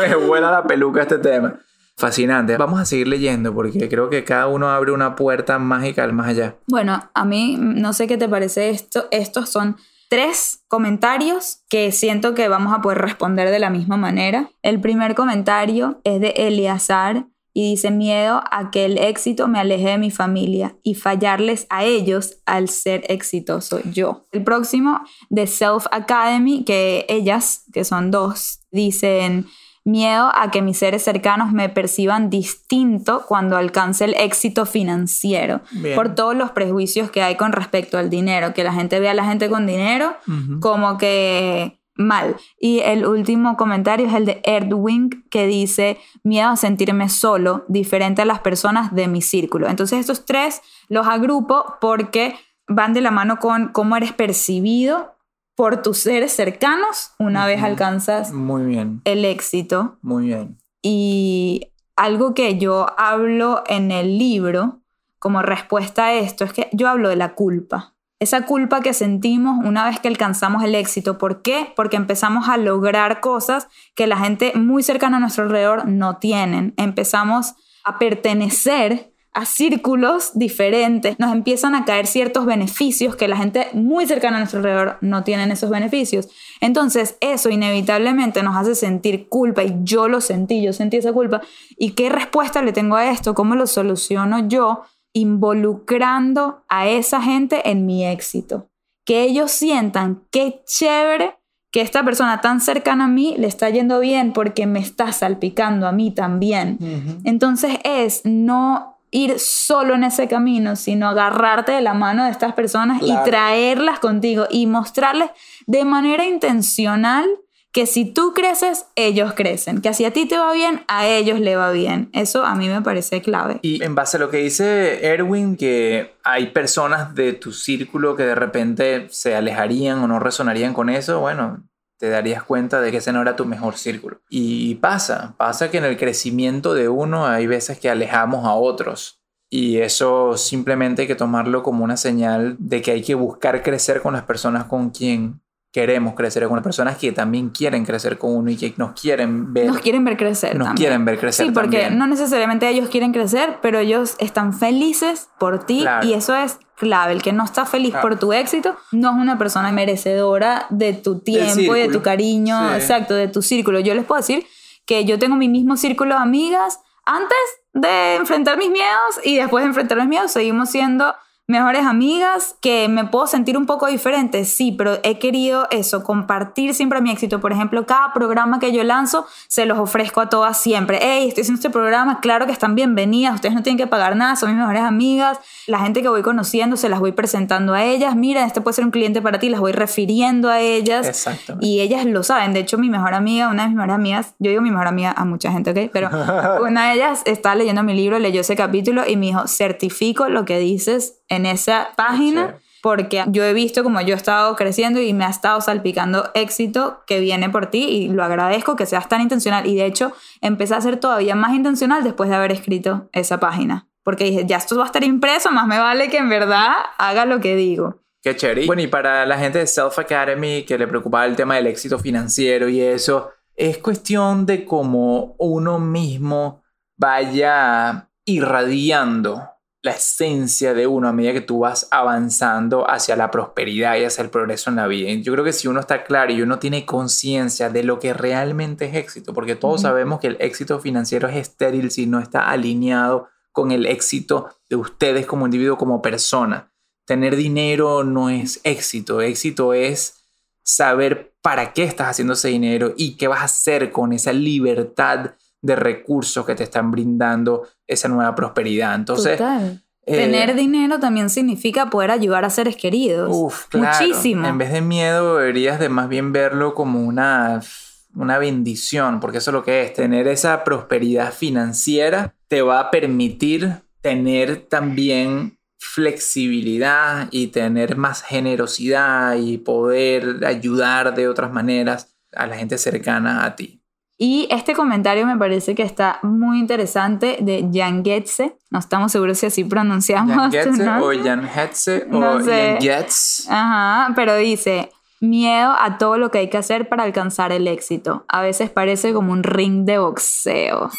me vuela la peluca este tema. Fascinante. Vamos a seguir leyendo porque creo que cada uno abre una puerta mágica al más allá. Bueno, a mí no sé qué te parece esto. Estos son tres comentarios que siento que vamos a poder responder de la misma manera. El primer comentario es de Eleazar y dice miedo a que el éxito me aleje de mi familia y fallarles a ellos al ser exitoso yo. El próximo de Self Academy, que ellas, que son dos, dicen miedo a que mis seres cercanos me perciban distinto cuando alcance el éxito financiero Bien. por todos los prejuicios que hay con respecto al dinero, que la gente vea a la gente con dinero como que mal. Y el último comentario es el de Erdwing que dice miedo a sentirme solo, diferente a las personas de mi círculo. Entonces estos tres los agrupo porque van de la mano con cómo eres percibido por tus seres cercanos una vez alcanzas Muy bien, el éxito. muy bien. Y algo que yo hablo en el libro como respuesta a esto es que yo hablo de la culpa. Esa culpa que sentimos una vez que alcanzamos el éxito. ¿Por qué? Porque empezamos a lograr cosas que la gente muy cercana a nuestro alrededor no tienen. Empezamos a pertenecer a círculos diferentes, nos empiezan a caer ciertos beneficios que la gente muy cercana a nuestro alrededor no tienen esos beneficios. Entonces eso inevitablemente nos hace sentir culpa y yo lo sentí, yo sentí esa culpa. ¿Y qué respuesta le tengo a esto? ¿Cómo lo soluciono yo? involucrando a esa gente en mi éxito. Que ellos sientan qué chévere que esta persona tan cercana a mí le está yendo bien porque me está salpicando a mí también. Entonces es no ir solo en ese camino, sino agarrarte de la mano de estas personas y traerlas contigo y mostrarles de manera intencional que si tú creces, ellos crecen, que si a ti te va bien, a ellos le va bien. Eso a mí me parece clave. Y en base a lo que dice Erwin, que hay personas de tu círculo que de repente se alejarían o no resonarían con eso, bueno, te darías cuenta de que ese no era tu mejor círculo. Y pasa, pasa que en el crecimiento de uno hay veces que alejamos a otros. Y eso simplemente hay que tomarlo como una señal de que hay que buscar crecer con las personas con quien queremos crecer con las personas que también quieren crecer con uno y que nos quieren ver. Nos quieren ver crecer. Nos quieren ver crecer. Sí, porque también. no necesariamente ellos quieren crecer, pero ellos están felices por ti Claro. y eso es clave. El que no está feliz por tu éxito no es una persona merecedora de tu tiempo y de tu cariño, Sí. exacto, de tu círculo. Yo les puedo decir que yo tengo mi mismo círculo de amigas antes de enfrentar mis miedos y después de enfrentar mis miedos seguimos siendo mejores amigas, que me puedo sentir un poco diferente, sí, pero he querido eso, compartir siempre mi éxito. Por ejemplo, cada programa que yo lanzo, se los ofrezco a todas siempre. Hey, estoy haciendo este programa, claro que están bienvenidas, ustedes no tienen que pagar nada, son mis mejores amigas. La gente que voy conociendo, se las voy presentando a ellas. Mira, este puede ser un cliente para ti, las voy refiriendo a ellas. Exactamente. Y ellas lo saben. De hecho, mi mejor amiga, una de mis mejores amigas, yo digo mi mejor amiga a mucha gente, ¿ok? Pero *laughs* una de ellas está leyendo mi libro, leyó ese capítulo y me dijo, certifico lo que dices en esa página. Porque yo he visto como yo he estado creciendo y me ha estado salpicando éxito que viene por ti y lo agradezco que seas tan intencional. Y de hecho, empecé a ser todavía más intencional después de haber escrito esa página. Porque dije, ya esto va a estar impreso, más me vale que en verdad haga lo que digo. Qué chévere. Bueno, y para la gente de Self Academy que le preocupaba el tema del éxito financiero y eso, es cuestión de cómo uno mismo vaya irradiando la esencia de uno a medida que tú vas avanzando hacia la prosperidad y hacia el progreso en la vida. Y yo creo que si uno está claro y uno tiene conciencia de lo que realmente es éxito, porque todos sabemos que el éxito financiero es estéril si no está alineado con el éxito de ustedes como individuo, como persona tener dinero no es éxito. Éxito es saber para qué estás haciendo ese dinero y qué vas a hacer con esa libertad de recursos que te están brindando esa nueva prosperidad. Entonces, Total. eh, Tener dinero también significa poder ayudar a seres queridos. uf, claro, Muchísimo. En vez de miedo, deberías de más bien verlo como una, una bendición, porque eso es lo que es. Tener esa prosperidad financiera te va a permitir tener también flexibilidad y tener más generosidad y poder ayudar de otras maneras a la gente cercana a ti. Y este comentario me parece que está muy interesante de Jan Getze. No estamos seguros si así pronunciamos. Jan Getze *laughs* ¿no? o Jan Hetze o sé. Jan Getz. Ajá, pero dice, miedo a todo lo que hay que hacer para alcanzar el éxito. A veces parece como un ring de boxeo.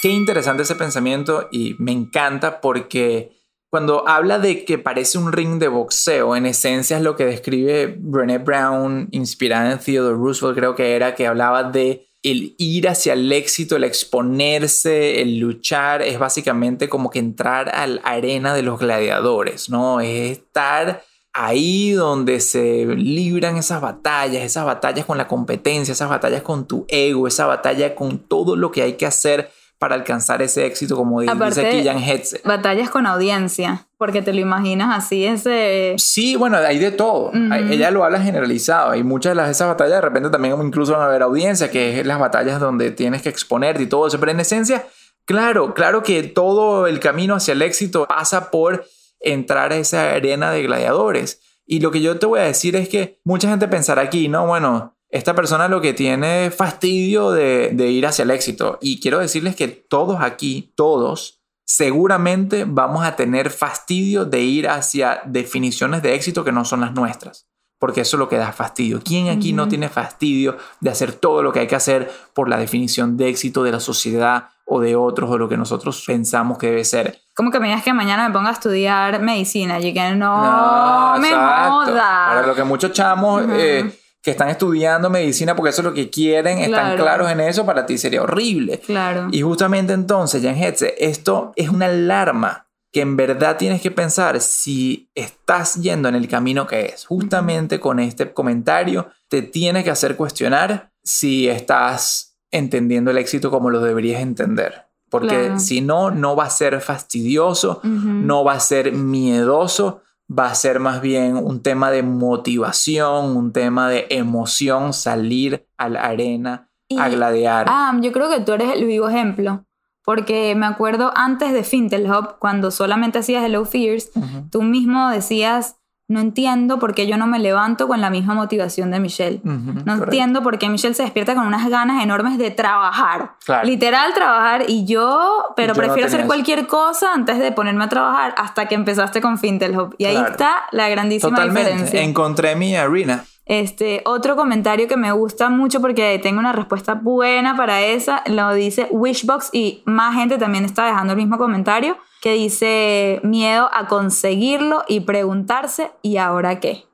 Qué interesante ese pensamiento y me encanta porque cuando habla de que parece un ring de boxeo, en esencia es lo que describe Brené Brown, inspirada en Theodore Roosevelt, creo que era, que hablaba de el ir hacia el éxito, el exponerse, el luchar, es básicamente como que entrar a la arena de los gladiadores, ¿no? Es estar ahí donde se libran esas batallas, esas batallas con la competencia, esas batallas con tu ego, esa batalla con todo lo que hay que hacer para alcanzar ese éxito, como dice aquí Jan Hetze. Batallas con audiencia, porque te lo imaginas así, ese... Sí, bueno, hay de todo. Ella lo habla generalizado. Y muchas de esas batallas de repente también incluso van a haber audiencia, que es las batallas donde tienes que exponerte y todo eso. Pero en esencia, claro, claro que todo el camino hacia el éxito pasa por entrar a esa arena de gladiadores. Y lo que yo te voy a decir es que mucha gente pensará aquí, no, bueno, esta persona lo que tiene fastidio de, de ir hacia el éxito. Y quiero decirles que todos aquí, todos, seguramente vamos a tener fastidio de ir hacia definiciones de éxito que no son las nuestras. Porque eso es lo que da fastidio. ¿Quién aquí no tiene fastidio de hacer todo lo que hay que hacer por la definición de éxito de la sociedad o de otros o lo que nosotros pensamos que debe ser? Como que me digas que mañana me ponga a estudiar medicina y que no, me exacto. Para lo que muchos chamos eh, que están estudiando medicina porque eso es lo que quieren, están Claro. claros en eso, para ti sería horrible. Claro. Y justamente entonces, Jan Hetze, esto es una alarma que en verdad tienes que pensar si estás yendo en el camino que es. Justamente con este comentario te tiene que hacer cuestionar si estás entendiendo el éxito como lo deberías entender. Porque Claro. si no, no va a ser fastidioso, no va a ser miedoso, va a ser más bien un tema de motivación, un tema de emoción, salir a la arena Y- a gladiar. Ah, yo creo que tú eres el vivo ejemplo. Porque me acuerdo antes de Fintel Hub, cuando solamente hacías Hello Fears, tú mismo decías, no entiendo por qué yo no me levanto con la misma motivación de Michelle. ujú, No correcto. entiendo por qué Michelle se despierta con unas ganas enormes de trabajar. Claro. Literal trabajar y yo, pero Yo no prefiero tenía hacer eso. cualquier cosa antes de ponerme a trabajar hasta que empezaste con Fintel Hub. Y ahí Claro. está la grandísima Totalmente. diferencia. Encontré mi arena. Este, otro comentario que me gusta mucho porque tengo una respuesta buena para esa, lo dice Wishbox y más gente también está dejando el mismo comentario que dice miedo a conseguirlo y preguntarse ¿y ahora qué?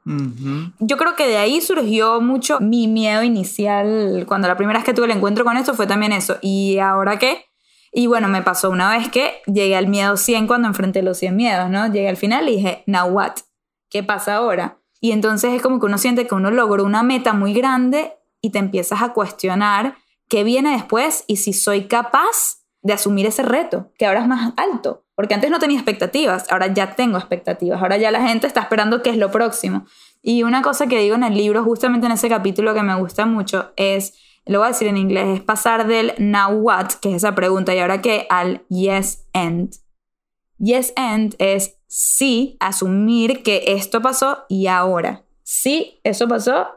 Yo creo que de ahí surgió mucho mi miedo inicial cuando la primera vez que tuve el encuentro con esto fue también eso ¿y ahora qué? Y bueno, me pasó una vez que llegué al miedo 100 cuando enfrenté los 100 miedos, ¿no? Llegué al final y dije, now what? ¿Qué pasa ahora? Y entonces es como que uno siente que uno logró una meta muy grande y te empiezas a cuestionar qué viene después y si soy capaz de asumir ese reto, que ahora es más alto. Porque antes no tenía expectativas, ahora ya tengo expectativas, ahora ya la gente está esperando qué es lo próximo. Y una cosa que digo en el libro, justamente en ese capítulo que me gusta mucho, es, lo voy a decir en inglés, es pasar del now what, que es esa pregunta, y ahora qué, al yes and. Yes and es sí, asumir que esto pasó y ahora. Sí, eso pasó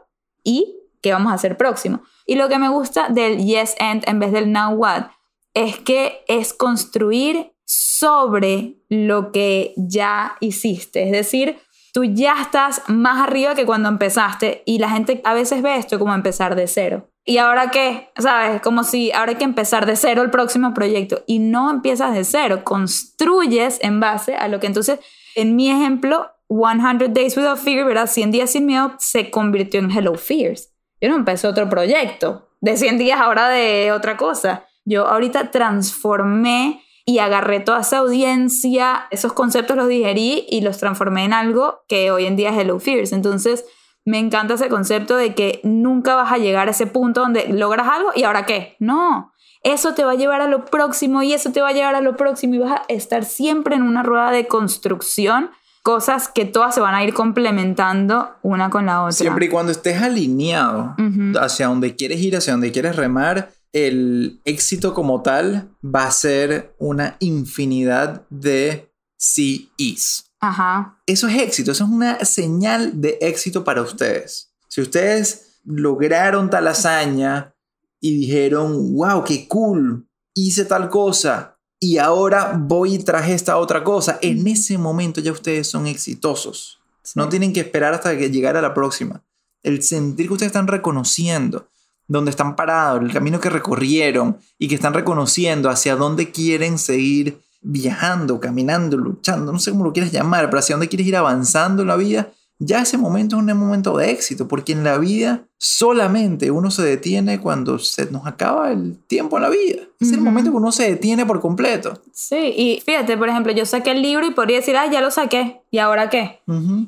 y qué vamos a hacer próximo. Y lo que me gusta del yes and en vez del now what es que es construir sobre lo que ya hiciste. Es decir, tú ya estás más arriba que cuando empezaste y la gente a veces ve esto como empezar de cero. ¿Y ahora qué? ¿Sabes? Como si ahora hay que empezar de cero el próximo proyecto. Y no empiezas de cero, construyes en base a lo que entonces, en mi ejemplo, 100 Days Without Fear, ¿verdad? 100 días sin miedo se convirtió en Hello Fears. Yo no empecé otro proyecto de 100 días ahora de otra cosa. Yo ahorita transformé y agarré toda esa audiencia, esos conceptos los digerí y los transformé en algo que hoy en día es Hello Fears. Entonces, me encanta ese concepto de que nunca vas a llegar a ese punto donde logras algo y ahora qué. No, eso te va a llevar a lo próximo y eso te va a llevar a lo próximo y vas a estar siempre en una rueda de construcción, cosas que todas se van a ir complementando una con la otra. Siempre y cuando estés alineado hacia donde quieres ir, hacia donde quieres remar, el éxito como tal va a ser una infinidad de sí is. Ajá. Eso es éxito, eso es una señal de éxito para ustedes. Si ustedes lograron tal hazaña y dijeron, wow, qué cool, hice tal cosa y ahora voy y traje esta otra cosa, en ese momento ya ustedes son exitosos. No tienen que esperar hasta que llegara la próxima. El sentir que ustedes están reconociendo dónde están parados, el camino que recorrieron y que están reconociendo hacia dónde quieren seguir viajando, caminando, luchando, no sé cómo lo quieres llamar, pero hacia dónde quieres ir avanzando en la vida, ya ese momento es un momento de éxito, porque en la vida solamente uno se detiene cuando se nos acaba el tiempo en la vida. Es el momento que uno se detiene por completo. Sí, y fíjate, por ejemplo, yo saqué el libro y podría decir, ah, ya lo saqué, ¿y ahora qué?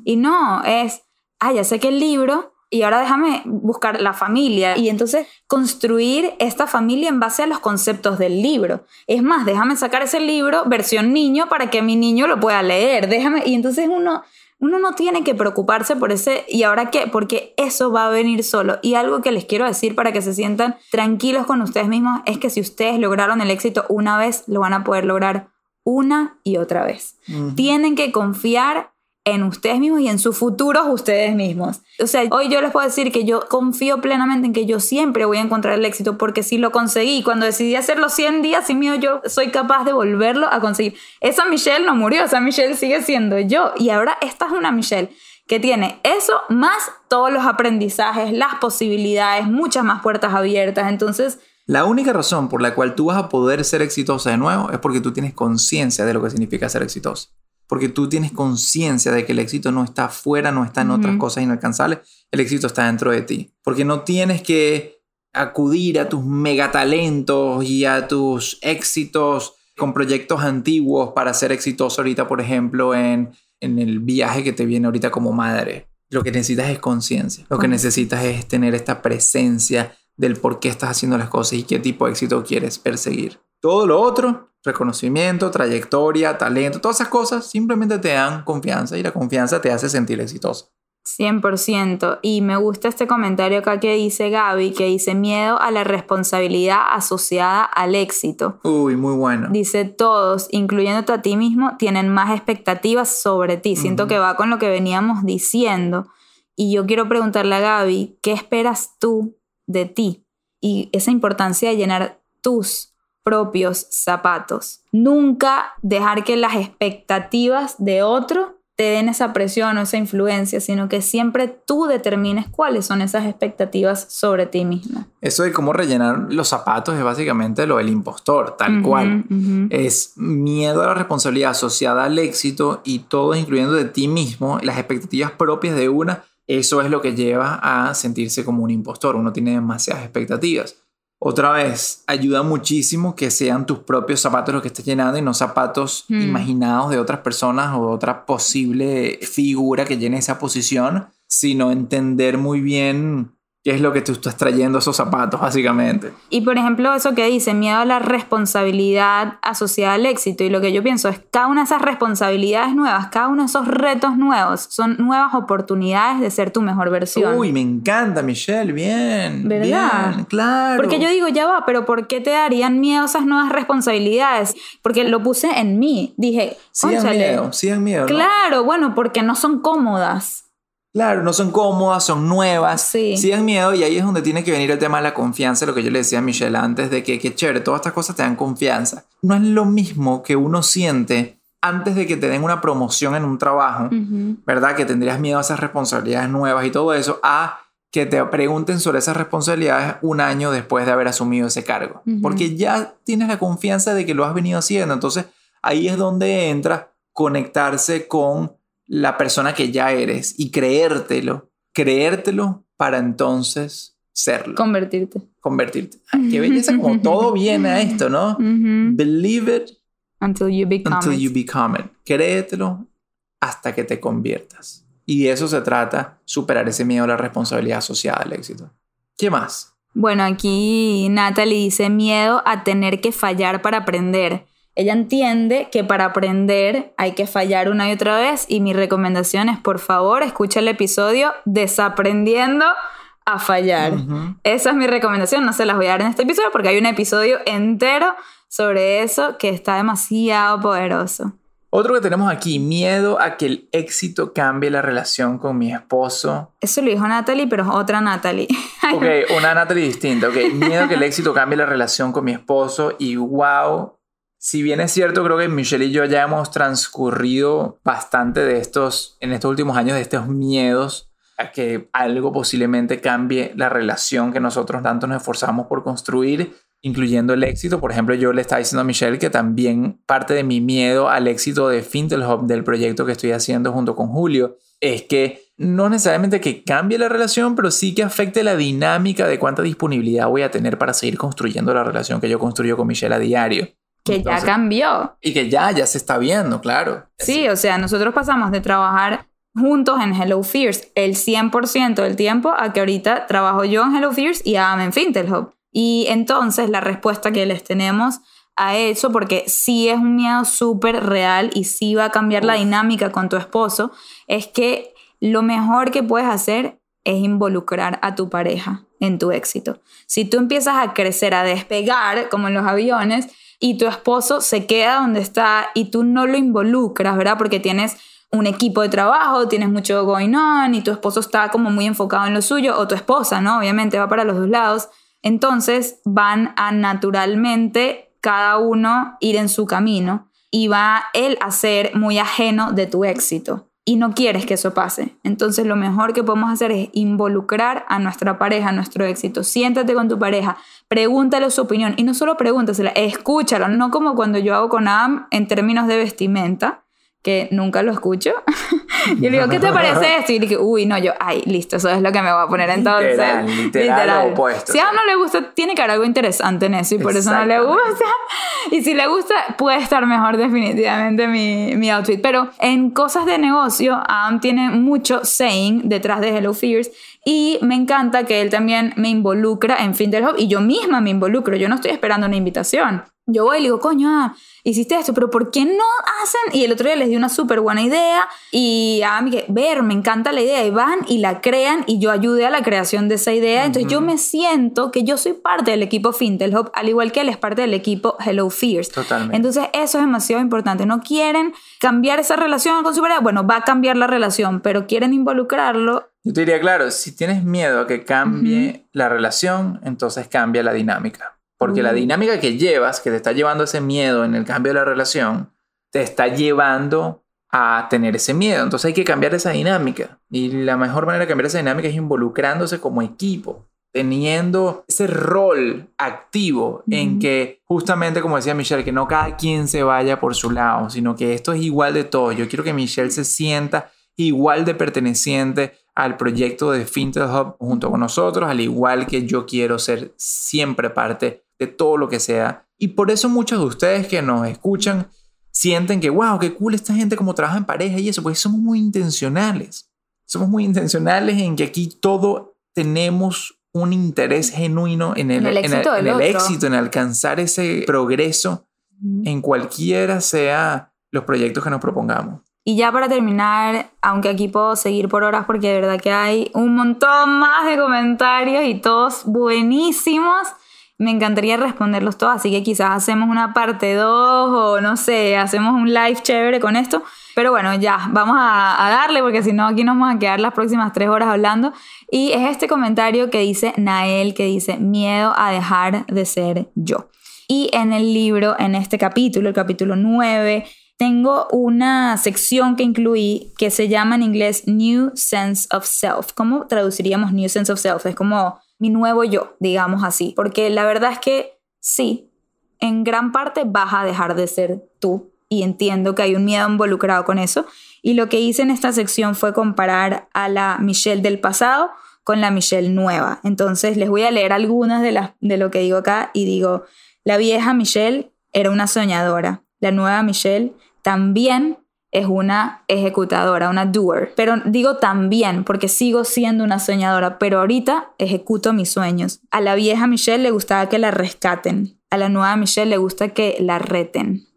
Y no, es, ah, ya saqué el libro y ahora déjame buscar la familia y entonces construir esta familia en base a los conceptos del libro. Es más, déjame sacar ese libro versión niño para que mi niño lo pueda leer. Déjame, y entonces uno, uno no tiene que preocuparse por ese, ¿y ahora qué? Porque eso va a venir solo. Y algo que les quiero decir para que se sientan tranquilos con ustedes mismos es que si ustedes lograron el éxito una vez, lo van a poder lograr una y otra vez. Tienen que confiar en ustedes mismos y en sus futuros ustedes mismos. O sea, hoy yo les puedo decir que yo confío plenamente en que yo siempre voy a encontrar el éxito porque si lo conseguí, cuando decidí hacer los 100 días sin miedo, yo soy capaz de volverlo a conseguir. Esa Michelle no murió, esa Michelle sigue siendo yo. Y ahora esta es una Michelle que tiene eso más todos los aprendizajes, las posibilidades, muchas más puertas abiertas. Entonces, La única razón por la cual tú vas a poder ser exitosa de nuevo es porque tú tienes conciencia de lo que significa ser exitoso. Porque tú tienes conciencia de que el éxito no está afuera, no está en otras Ujú. cosas inalcanzables, el éxito está dentro de ti. Porque no tienes que acudir a tus megatalentos y a tus éxitos con proyectos antiguos para ser exitoso ahorita, por ejemplo, en, en el viaje que te viene ahorita como madre. Lo que necesitas es conciencia. Lo que necesitas es tener esta presencia del por qué estás haciendo las cosas y qué tipo de éxito quieres perseguir. Todo lo otro, reconocimiento, trayectoria, talento, todas esas cosas simplemente te dan confianza y la confianza te hace sentir exitoso. 100%. Y me gusta este comentario acá que dice Gaby, que dice miedo a la responsabilidad asociada al éxito. Uy, muy bueno. Dice todos, incluyéndote a ti mismo, tienen más expectativas sobre ti. Siento que va con lo que veníamos diciendo. Y yo quiero preguntarle a Gaby, ¿qué esperas tú de ti? Y esa importancia de llenar tus propios zapatos. Nunca dejar que las expectativas de otro te den esa presión o esa influencia, sino que siempre tú determines cuáles son esas expectativas sobre ti mismo. Eso de cómo rellenar los zapatos es básicamente lo del impostor, tal cual. Es miedo a la responsabilidad asociada al éxito y todo incluyendo de ti mismo, las expectativas propias de una. Eso es lo que lleva a sentirse como un impostor. Uno tiene demasiadas expectativas. Otra vez, ayuda muchísimo que sean tus propios zapatos los que estés llenando y no zapatos Hmm. imaginados de otras personas o otra posible figura que llene esa posición, sino entender muy bien qué es lo que tú estás trayendo esos zapatos, básicamente. Y por ejemplo, eso que dice, miedo a la responsabilidad asociada al éxito. Y lo que yo pienso es, cada una de esas responsabilidades nuevas, cada uno de esos retos nuevos, son nuevas oportunidades de ser tu mejor versión. Uy, me encanta, Michelle, bien. ¿Verdad? Bien, claro. Porque yo digo, ya va, pero ¿por qué te darían miedo esas nuevas responsabilidades? Porque lo puse en mí. Dije, Sí dan "Cónchale, miedo, sí dan miedo. ¿no? Claro, bueno, porque no son cómodas. Claro, no son cómodas, son nuevas, Sí. dan miedo y ahí es donde tiene que venir el tema de la confianza, lo que yo le decía a Michelle antes, de que, que chévere, todas estas cosas te dan confianza. No es lo mismo que uno siente antes de que te den una promoción en un trabajo. ¿verdad? Que tendrías miedo a esas responsabilidades nuevas y todo eso, a que te pregunten sobre esas responsabilidades un año después de haber asumido ese cargo. Porque ya tienes la confianza de que lo has venido haciendo. Entonces ahí es donde entra conectarse con la persona que ya eres y creértelo. Creértelo para entonces serlo. Convertirte. convertirte. Ay, qué belleza, como *laughs* todo viene a esto, ¿no? Believe it Until you become until it. you become it. Créetelo hasta que te conviertas. Y de eso se trata, superar ese miedo a la responsabilidad asociada al éxito. ¿Qué más? Bueno, aquí Natalie dice miedo a tener que fallar para aprender. Ella entiende que para aprender hay que fallar una y otra vez y mi recomendación es por favor escucha el episodio Desaprendiendo a fallar. Ujú. Esa es mi recomendación, no se las voy a dar en este episodio porque hay un episodio entero sobre eso que está demasiado poderoso. Otro que tenemos aquí, miedo a que el éxito cambie la relación con mi esposo. Eso lo dijo Natalie, pero es otra Natalie. *laughs* Ok, una Natalie distinta. Ok, miedo a que el éxito cambie la relación con mi esposo. Y wow, si bien es cierto, creo que Michelle y yo ya hemos transcurrido bastante de estos, en estos últimos años, de estos miedos a que algo posiblemente cambie la relación que nosotros tanto nos esforzamos por construir, incluyendo el éxito. Por ejemplo, yo le estaba diciendo a Michelle que también parte de mi miedo al éxito de Fintel Hub, del proyecto que estoy haciendo junto con Julio, es que no necesariamente que cambie la relación, pero sí que afecte la dinámica de cuánta disponibilidad voy a tener para seguir construyendo la relación que yo construyo con Michelle a diario. Que ya cambió. Y que ya, ya se está viendo, claro. Sí, o sea, nosotros pasamos de trabajar juntos en Hello Fears el 100% del tiempo a que ahorita trabajo yo en Hello Fears y Adam en Fintel Hub. Y entonces la respuesta que les tenemos a eso, porque sí es un miedo súper real y sí va a cambiar la dinámica con tu esposo, es que lo mejor que puedes hacer es involucrar a tu pareja en tu éxito. Si tú empiezas a crecer, a despegar, como en los aviones, y tu esposo se queda donde está y tú no lo involucras, ¿verdad? Porque tienes un equipo de trabajo, tienes mucho going on y tu esposo está como muy enfocado en lo suyo, o tu esposa, ¿no? Obviamente va para los dos lados. Entonces van a naturalmente cada uno ir en su camino y va él a ser muy ajeno de tu éxito. Y no quieres que eso pase. Entonces lo mejor que podemos hacer es involucrar a nuestra pareja, a nuestro éxito. Siéntate con tu pareja, pregúntale su opinión. Y no solo pregúntasela, escúchalo. No como cuando yo hago con Adam en términos de vestimenta, que nunca lo escucho. *laughs* Yo le digo, ¿qué te parece esto? Y digo, uy, no, yo, ay, listo, eso es lo que me voy a poner entonces. Literal, literal, lo opuesto. Si a uno le gusta, tiene que haber algo interesante en eso y por eso no le gusta. *laughs* Y si le gusta, puede estar mejor definitivamente mi, mi outfit. Pero en cosas de negocio, Adam tiene mucho saying detrás de Hello Fears y me encanta que él también me involucra en Finterhop y yo misma me involucro. Yo no estoy esperando una invitación. Yo voy y le digo, coño, ah, hiciste esto, pero ¿por qué no hacen? Y el otro día les di una súper buena idea y a mí que, ver, me encanta la idea y van y la crean y yo ayudé a la creación de esa idea. Entonces yo me siento que yo soy parte del equipo Fintelhop, al igual que él es parte del equipo Hello Fears. Totalmente. Entonces eso es demasiado importante. No quieren cambiar esa relación con su pareja. Bueno, va a cambiar la relación, pero quieren involucrarlo. Yo te diría, claro, si tienes miedo a que cambie la relación, entonces cambia la dinámica. Porque la Uh. dinámica que llevas, que te está llevando ese miedo en el cambio de la relación, te está llevando a tener ese miedo. Entonces hay que cambiar esa dinámica. Y la mejor manera de cambiar esa dinámica es involucrándose como equipo, teniendo ese rol activo en Ujú. que justamente como decía Michelle, que no cada quien se vaya por su lado, sino que esto es igual de todo. Yo quiero que Michelle se sienta igual de perteneciente al proyecto de Fintech Hub junto con nosotros, al igual que yo quiero ser siempre parte de todo lo que sea. Y por eso muchos de ustedes que nos escuchan sienten que, wow, qué cool esta gente como trabaja en pareja y eso, porque somos muy intencionales. Somos muy intencionales en que aquí todo tenemos un interés genuino en el, En el en éxito en el éxito, en alcanzar ese progreso en cualquiera sea los proyectos que nos propongamos. Y ya para terminar, aunque aquí puedo seguir por horas porque de verdad que hay un montón más de comentarios y todos buenísimos, me encantaría responderlos todos, así que quizás hacemos una parte 2 o no sé, hacemos un live chévere con esto. Pero bueno, ya, vamos a, darle porque si no aquí nos vamos a quedar las próximas tres horas hablando. Y es este comentario que dice Nael, que dice, miedo a dejar de ser yo. Y en el libro, en este capítulo, el capítulo 9, tengo una sección que incluí que se llama en inglés New Sense of Self. ¿Cómo traduciríamos New Sense of Self? Es como mi nuevo yo, digamos así. Porque la verdad es que sí, en gran parte vas a dejar de ser tú. Y entiendo que hay un miedo involucrado con eso. Y lo que hice en esta sección fue comparar a la Michelle del pasado con la Michelle nueva. Entonces les voy a leer algunas de, las, de lo que digo acá y digo, la vieja Michelle era una soñadora. La nueva Michelle también es una ejecutadora, una doer. Pero digo también porque sigo siendo una soñadora, pero ahorita ejecuto mis sueños. A la vieja Michelle le gustaba que la rescaten. A la nueva Michelle le gusta que la reten.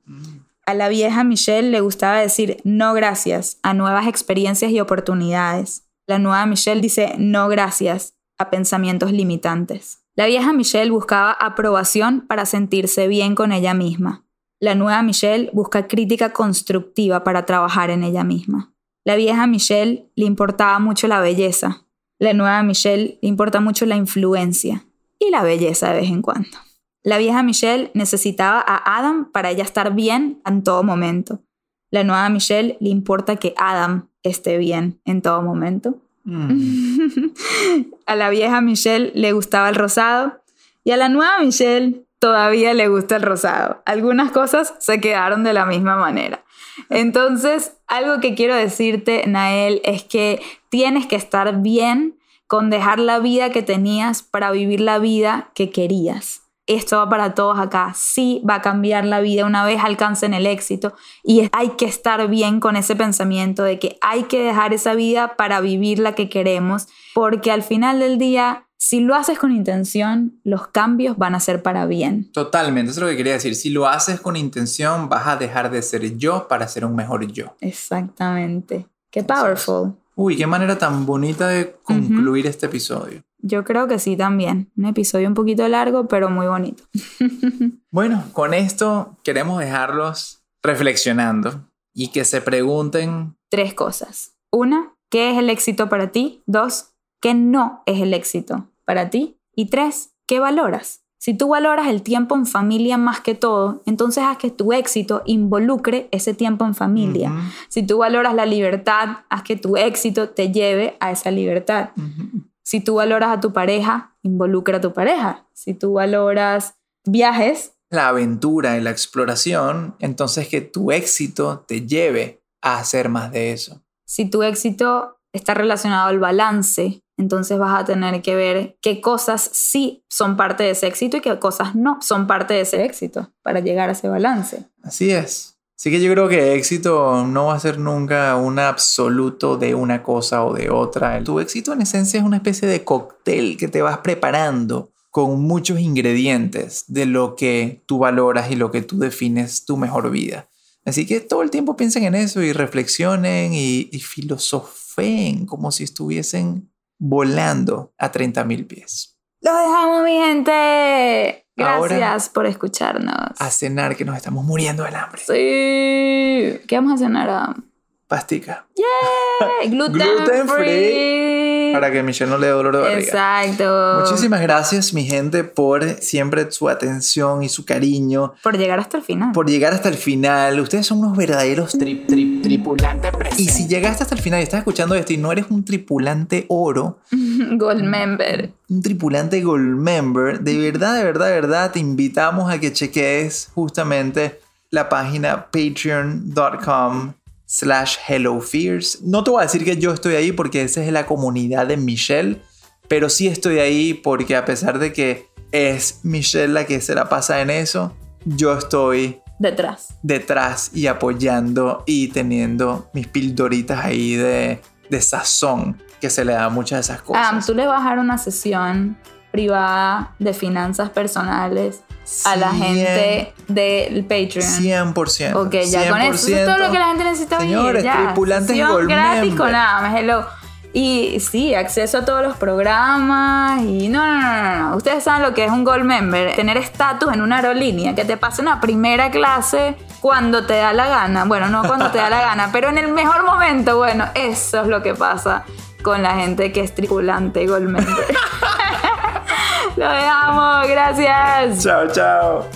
A la vieja Michelle le gustaba decir no gracias a nuevas experiencias y oportunidades. La nueva Michelle dice no gracias a pensamientos limitantes. La vieja Michelle buscaba aprobación para sentirse bien con ella misma. La nueva Michelle busca crítica constructiva para trabajar en ella misma. La vieja Michelle le importaba mucho la belleza. La nueva Michelle le importa mucho la influencia y la belleza de vez en cuando. La vieja Michelle necesitaba a Adam para ella estar bien en todo momento. La nueva Michelle le importa que Adam esté bien en todo momento. *laughs* a la vieja Michelle le gustaba el rosado y a la nueva Michelle todavía le gusta el rosado. Algunas cosas se quedaron de la misma manera. Entonces, algo que quiero decirte, Nael, es que tienes que estar bien con dejar la vida que tenías para vivir la vida que querías. Esto va para todos acá. Sí va a cambiar la vida una vez alcancen el éxito y hay que estar bien con ese pensamiento de que hay que dejar esa vida para vivir la que queremos, porque al final del día si lo haces con intención, los cambios van a ser para bien. Totalmente, eso es lo que quería decir. Si lo haces con intención, vas a dejar de ser yo para ser un mejor yo. Exactamente. Qué powerful. Uy, qué manera tan bonita de concluir este episodio. Yo creo que sí también. Un episodio un poquito largo, pero muy bonito. *laughs* bueno, con esto queremos dejarlos reflexionando y que se pregunten tres cosas. Una, ¿qué es el éxito para ti? Dos, ¿qué no es el éxito para ti? Y tres, ¿qué valoras? Si tú valoras el tiempo en familia más que todo, entonces haz que tu éxito involucre ese tiempo en familia. Uh -huh. Si tú valoras la libertad, haz que tu éxito te lleve a esa libertad. Uh -huh. Si tú valoras a tu pareja, involucra a tu pareja. Si tú valoras viajes, la aventura y la exploración, entonces que tu éxito te lleve a hacer más de eso. si tu éxito está relacionado al balance, entonces vas a tener que ver qué cosas sí son parte de ese éxito y qué cosas no son parte de ese éxito para llegar a ese balance. Así es. Así que yo creo que éxito no va a ser nunca un absoluto de una cosa o de otra. Tu éxito en esencia es una especie de cóctel que te vas preparando con muchos ingredientes de lo que tú valoras y lo que tú defines tu mejor vida. Así que todo el tiempo piensen en eso y reflexionen y, y filosofen como si estuviesen volando a 30.000 pies. Lo dejamos, mi gente. Ahora- Gracias por escucharnos. A cenar que nos estamos muriendo del hambre. Sí. ¿Qué vamos a cenar? Adam? Pastica. Eh, *laughs* gluten, Gluten free. free. Para que Michelle no le dé dolor de barriga. Exacto. Muchísimas gracias, mi gente, por siempre su atención y su cariño, Por llegar hasta el final. por llegar hasta el final. Ustedes son unos verdaderos tri- tri- tripulantes presentes. Y si llegaste hasta el final y estás escuchando esto y no eres un tripulante oro, *laughs* Gold member. un tripulante gold member, de verdad, de verdad, de verdad, te invitamos a que cheques justamente la página patreon.com slash hellofears. No te voy a decir que yo estoy ahí porque esa es la comunidad de Michelle, pero sí estoy ahí porque a pesar de que es Michelle la que se la pasa en eso, yo estoy Detrás. detrás y apoyando y teniendo mis pildoritas ahí de, de sazón que se le da a muchas de esas cosas. Ah, tú le vas a dar una sesión privada de finanzas personales a la gente del Patreon. 100%. Ok, ya con eso. Eso es todo lo que la gente necesita oír. Señores, ya. tripulantes Gold gratis Member. con Adam, hello. Y sí, acceso a todos los programas y no, no, no, no. Ustedes saben lo que es un Gold Member. Tener estatus en una aerolínea, que te pasen a primera clase cuando te da la gana. Bueno, no cuando te da la gana, *laughs* pero en el mejor momento, bueno, eso es lo que pasa con la gente que es tripulante Gold Member. *laughs* *laughs* lo dejamos, gracias. Chao, chao.